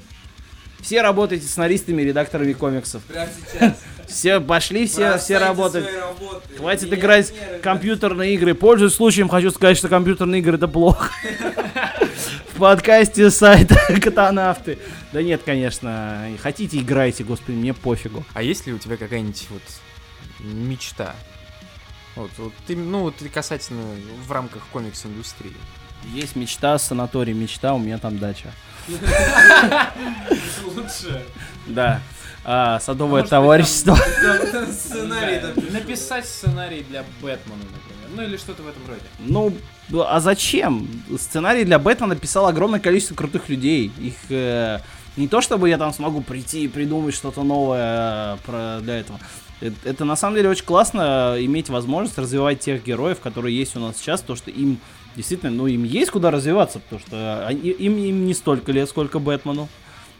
Speaker 3: Все работаете сценаристами и редакторами комиксов.
Speaker 1: Прямо сейчас.
Speaker 3: Все пошли, все, все работают. Хватит
Speaker 1: Миллионеры,
Speaker 3: играть в компьютерные игры. Пользуясь случаем, хочу сказать, что компьютерные игры это плохо. В подкасте сайта Катанавты. Да нет, конечно. Хотите, играйте, господи, мне пофигу.
Speaker 4: А есть ли у тебя какая-нибудь вот мечта? Вот, вот ты, ну, вот касательно в рамках комикс-индустрии.
Speaker 3: Есть мечта, санаторий, мечта, у меня там дача.
Speaker 4: Лучше.
Speaker 3: Да. А, садовое
Speaker 4: быть,
Speaker 3: товарищество.
Speaker 4: Написать сценарий для Бэтмена, например. Ну или что-то в этом роде.
Speaker 3: Ну, а зачем? Сценарий для Бэтмена написал огромное количество крутых людей. Их э, не то чтобы я там смогу прийти и придумать что-то новое э, про, для этого. Это, это на самом деле очень классно э, иметь возможность развивать тех героев, которые есть у нас сейчас, то что им действительно, ну им есть куда развиваться, потому что они- им, им не столько лет, сколько Бэтмену.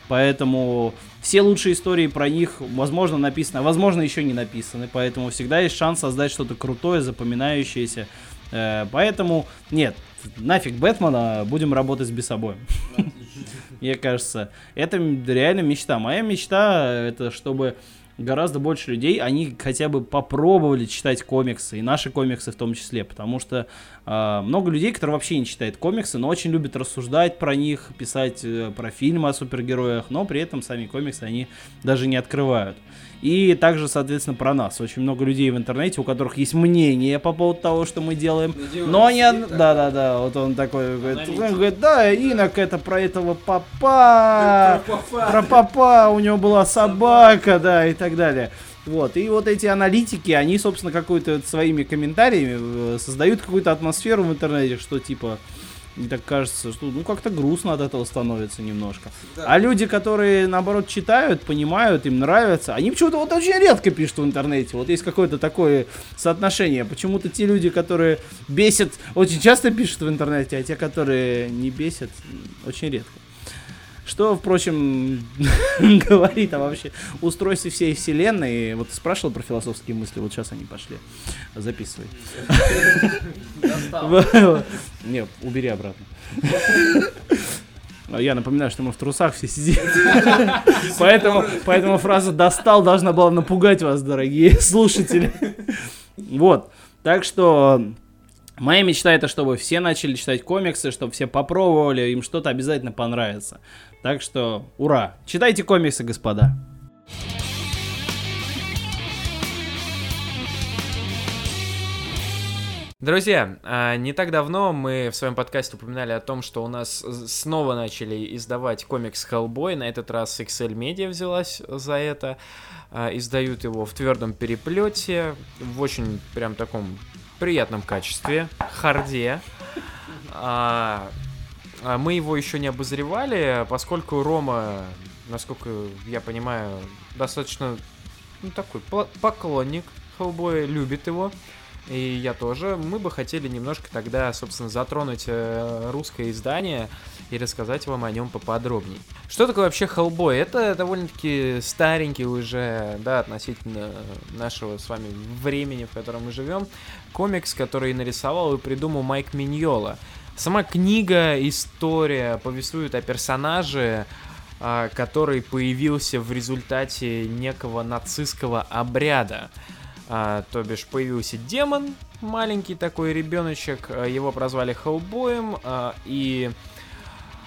Speaker 3: Поэтому все лучшие истории про них, возможно, написаны, а возможно, еще не написаны. Поэтому всегда есть шанс создать что-то крутое, запоминающееся. Э, Поэтому, нет, нафиг Бэтмена, будем работать с Бесобоем. Мне кажется, это реально мечта. Моя мечта, э, это чтобы гораздо больше людей, они хотя бы попробовали читать комиксы, и наши комиксы в том числе, потому что много людей, которые вообще не читают комиксы, но очень любят рассуждать про них, писать э, про фильмы о супергероях, но при этом сами комиксы они даже не открывают. И также, соответственно, про нас. Очень много людей в интернете, у которых есть мнение по поводу того, что мы делаем. Но они... Да-да-да, вот он такой говорит, он говорит, да, Инок это про этого папа, про папа, у него была собака, да, и так далее. Вот, и вот эти аналитики, они, собственно, какой-то своими комментариями э, создают какую-то атмосферу в интернете, что типа, мне так кажется, что ну как-то грустно от этого становится немножко. А люди, которые наоборот читают, понимают, им нравится, они почему-то вот очень редко пишут в интернете. Вот есть какое-то такое соотношение. Почему-то те люди, которые бесят, очень часто пишут в интернете, а те, которые не бесят, очень редко. Что, впрочем, говорит о вообще устройстве всей вселенной. Вот спрашивал про философские мысли, вот сейчас они пошли. Записывай. Не, убери обратно. А Я напоминаю, что мы в трусах все сидим. Поэтому, поэтому фраза «достал» должна была напугать вас, дорогие слушатели. Вот. Так что моя мечта это, чтобы все начали читать комиксы, чтобы все попробовали, им что-то обязательно понравится. Так что ура! Читайте комиксы, господа.
Speaker 4: Друзья, а, не так давно мы в своем подкасте упоминали о том, что у нас снова начали издавать комикс Hellboy. На этот раз XL Media взялась за это. А, Издают его в твердом переплете, в очень прям таком приятном качестве, харде. А, Мы его еще не обозревали, поскольку Рома, насколько я понимаю, достаточно ну, такой поклонник Хеллбоя, любит его. И я тоже. Мы бы хотели немножко тогда, собственно, затронуть э, русское издание и рассказать вам о нем поподробнее. Что такое вообще Хеллбой? Это довольно-таки старенький уже, да, относительно нашего с вами времени, в котором мы живем, комикс, который нарисовал и придумал Майк Миньола. Сама книга, история повествует о персонаже, а, который появился в результате некого нацистского обряда. А, то бишь появился демон, маленький такой ребеночек, а, его прозвали Хеллбоем, и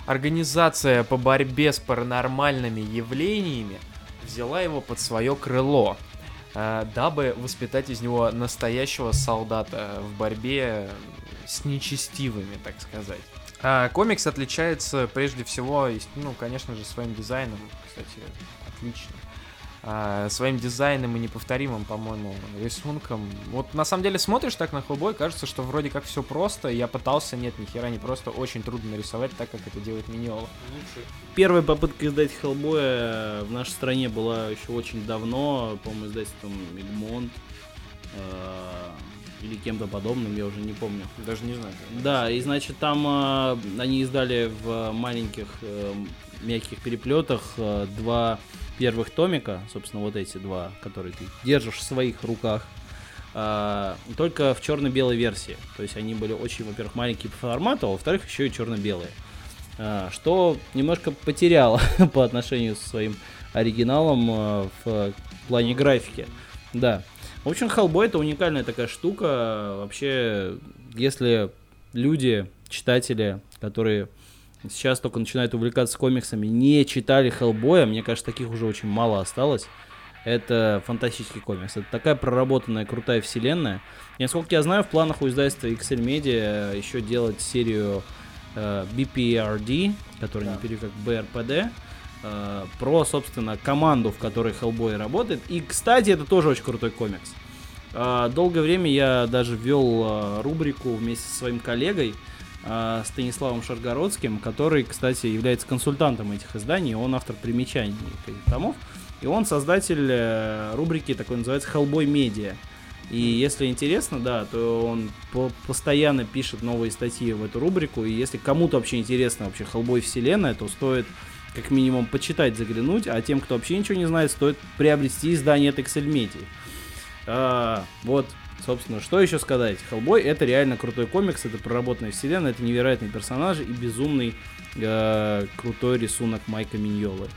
Speaker 4: организация по борьбе с паранормальными явлениями взяла его под свое крыло, дабы воспитать из него настоящего солдата в борьбе с нечестивыми, так сказать. А, комикс отличается прежде всего, ну, конечно же, своим дизайном, кстати, отлично. А, своим дизайном и неповторимым, по-моему, рисунком. Вот на самом деле смотришь так на Хеллбой, кажется, что вроде как все просто. Я пытался, нет, ни хера не просто, очень трудно нарисовать так, как это делает Миньола.
Speaker 3: Первая попытка издать Хеллбоя в нашей стране была еще очень давно, по-моему, издательством Egmont или кем-то подобным, я уже не помню.
Speaker 4: Даже не знаю.
Speaker 3: Да, и значит там э, они издали в маленьких э, мягких переплетах э, два первых томика, собственно, вот эти два, которые ты держишь в своих руках. э, только в черно-белой версии. То есть они были очень, во-первых, маленькие по формату, а во-вторых, еще и черно-белые. А, что немножко потеряло по отношению со своим оригиналом э, в плане графики. Да. В общем, Hellboy это уникальная такая штука. Вообще, если люди, читатели, которые сейчас только начинают увлекаться комиксами, не читали Хеллбоя, мне кажется, таких уже очень мало осталось. Это фантастический комикс. Это такая проработанная, крутая вселенная. И, насколько я знаю, в планах у издательства XL Media еще делать серию э, BPRD, который не перевели как BRPD, э, про, собственно, команду, в которой Hellboy работает. И, кстати, это тоже очень крутой комикс. Э, долгое время я даже вел э, рубрику вместе со своим коллегой э, Станиславом Шаргородским, который, кстати, является консультантом этих изданий, он автор примечаний к этим томов, и он создатель э, рубрики, такой называется Hellboy Media. И если интересно, да, то он по- постоянно пишет новые статьи в эту рубрику. И если кому-то вообще интересно вообще Hellboy вселенная, то стоит как минимум почитать, заглянуть, а тем, кто вообще ничего не знает, стоит приобрести издание от Excel Media. А, вот, собственно, что еще сказать? Хеллбой это реально крутой комикс, это проработанная вселенная, это невероятные персонажи и безумный э, крутой рисунок Майка Миньолы.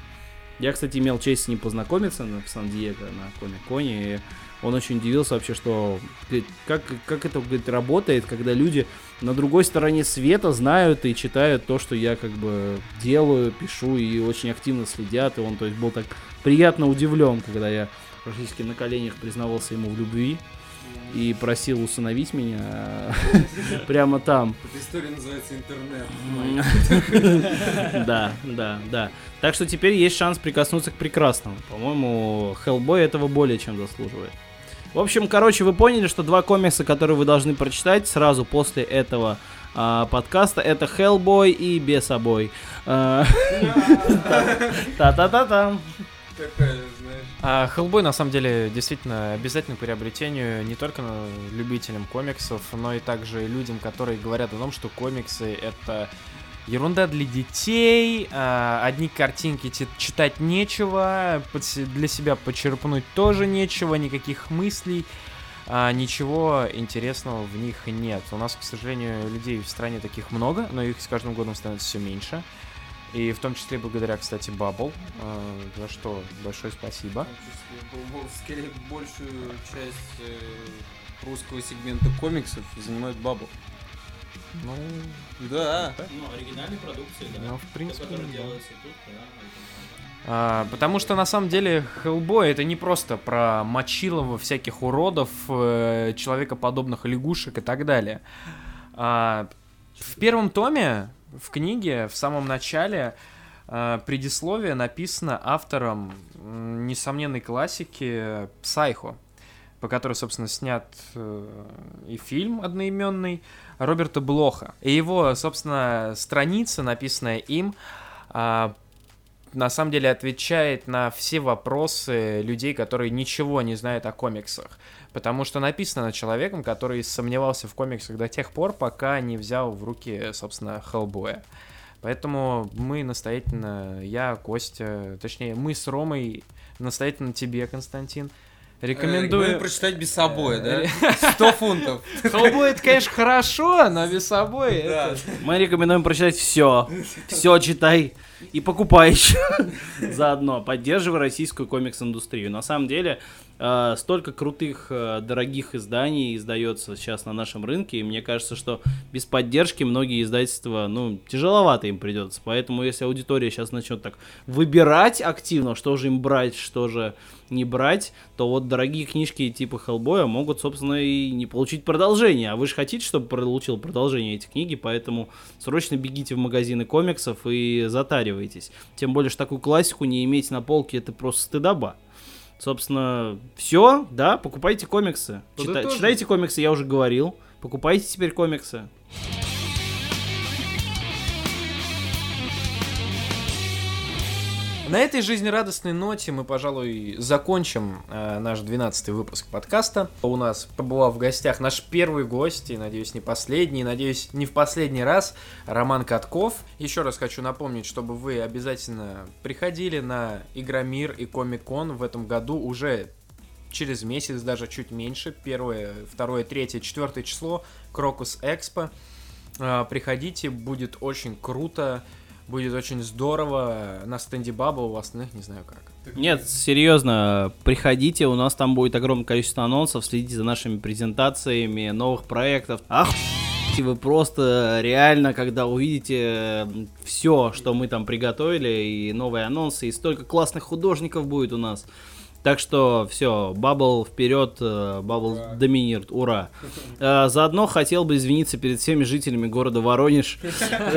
Speaker 3: Я, кстати, имел честь с ним познакомиться на, в Сан-Диего на Комик-Коне, и он очень удивился вообще, что как, как это говорит, работает, когда люди на другой стороне света знают и читают то, что я как бы делаю, пишу и очень активно следят. И он, то есть, был так приятно удивлен, когда я практически на коленях признавался ему в любви и просил усыновить меня прямо там.
Speaker 1: Эта история называется интернет.
Speaker 3: Да, да, да. Так что теперь есть шанс прикоснуться к прекрасному. По-моему, Хеллбой этого более чем заслуживает. В общем, короче, вы поняли, что два комикса, которые вы должны прочитать сразу после этого а, подкаста, это Hellboy и Бесобой. А, Та-та-та-та.
Speaker 1: Такая,
Speaker 4: А Hellboy на самом деле действительно обязательно приобретению не только любителям комиксов, но и также людям, которые говорят о том, что комиксы это ерунда для детей, а, одни картинки читать нечего, для себя почерпнуть тоже нечего, никаких мыслей, а, ничего интересного в них нет. У нас, к сожалению, людей в стране таких много, но их с каждым годом становится все меньше. И в том числе благодаря, кстати, Bubble, а, за что большое спасибо.
Speaker 1: Скорее, большую часть э, русского сегмента комиксов занимает бабу.
Speaker 4: Ну,
Speaker 1: Да.
Speaker 3: Ну, оригинальной продукции,
Speaker 4: Ну, в принципе, да.
Speaker 3: тут,
Speaker 4: А, потому что на самом деле Hellboy это не просто про мочилово всяких уродов, э, человекоподобных лягушек и так далее. А, в первом томе, в книге, в самом начале, а, предисловие написано автором несомненной классики Псайхо, по которой, собственно, снят э, и фильм одноименный Роберта Блоха. И его, собственно, страница, написанная им, а, на самом деле отвечает на все вопросы людей, которые ничего не знают о комиксах. Потому что написано человеком, который сомневался в комиксах до тех пор, пока не взял в руки, собственно, Хеллбоя. Поэтому мы настоятельно, я, Костя, точнее, мы с Ромой настоятельно тебе, Константин, рекомендую...
Speaker 1: Э, прочитать без собой, да? 100 фунтов.
Speaker 4: Хеллбой это, конечно, хорошо, но без собой
Speaker 1: Да.
Speaker 4: это...
Speaker 3: Мы рекомендуем прочитать все. Все читай и покупай еще. Заодно поддерживай российскую комикс-индустрию. На самом деле, э, столько крутых, э, дорогих изданий издается сейчас на нашем рынке, и мне кажется, что без поддержки многие издательства, ну, тяжеловато им придется. Поэтому, если аудитория сейчас начнет так выбирать активно, что же им брать, что же не брать, то вот дорогие книжки типа Хеллбоя могут, собственно, и не получить продолжение. А вы же хотите, чтобы получил продолжение эти книги, поэтому срочно бегите в магазины комиксов и затаривайтесь. Тем более, что такую классику не иметь на полке, это просто стыдоба. Собственно, все, да, покупайте комиксы. Чита- читайте комиксы, я уже говорил. Покупайте теперь комиксы.
Speaker 4: На этой жизнерадостной ноте мы, пожалуй, закончим э, наш 12 выпуск подкаста. У нас побывал в гостях наш первый гость, и, надеюсь, не последний, надеюсь, не в последний раз, Роман Катков. Еще раз хочу напомнить, чтобы вы обязательно приходили на Игромир и Комик-кон в этом году уже через месяц, даже чуть меньше, первое, второе, третье, четвертое число, Крокус Экспо. А, Приходите, будет очень круто, будет очень здорово. На стенде Баба у остальных не знаю как.
Speaker 3: Нет, серьезно, приходите, у нас там будет огромное количество анонсов, следите за нашими презентациями новых проектов. Ах, вы просто реально, когда увидите все, что мы там приготовили, и новые анонсы, и столько классных художников будет у нас. Так что все, Бабл вперед, Бабл доминирует, ура. Э, Заодно хотел бы извиниться перед всеми жителями города Воронеж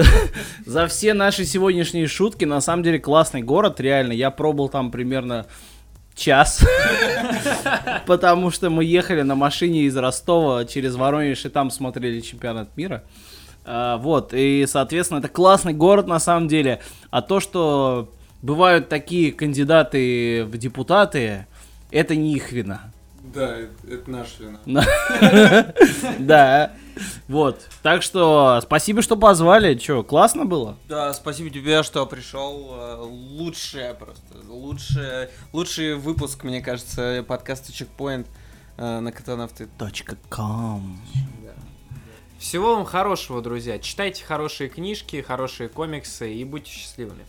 Speaker 3: за все наши сегодняшние шутки. На самом деле классный город, реально. Я пробыл там примерно час, потому что мы ехали на машине из Ростова через Воронеж и там смотрели чемпионат мира. А, Вот, и, соответственно, это классный город на самом деле. А то, что бывают такие кандидаты в депутаты, это не их вина.
Speaker 1: Да, это наша вина.
Speaker 3: Да. Вот. Так что спасибо, что позвали. Че, классно было?
Speaker 1: Да, спасибо тебе, что пришел. Лучшее просто. Лучшее, лучший выпуск, мне кажется, подкаста Чекпоинт э, на Катанавты.
Speaker 2: Точка ком.
Speaker 4: Всего вам хорошего, друзья. Читайте хорошие книжки, хорошие комиксы и будьте счастливыми.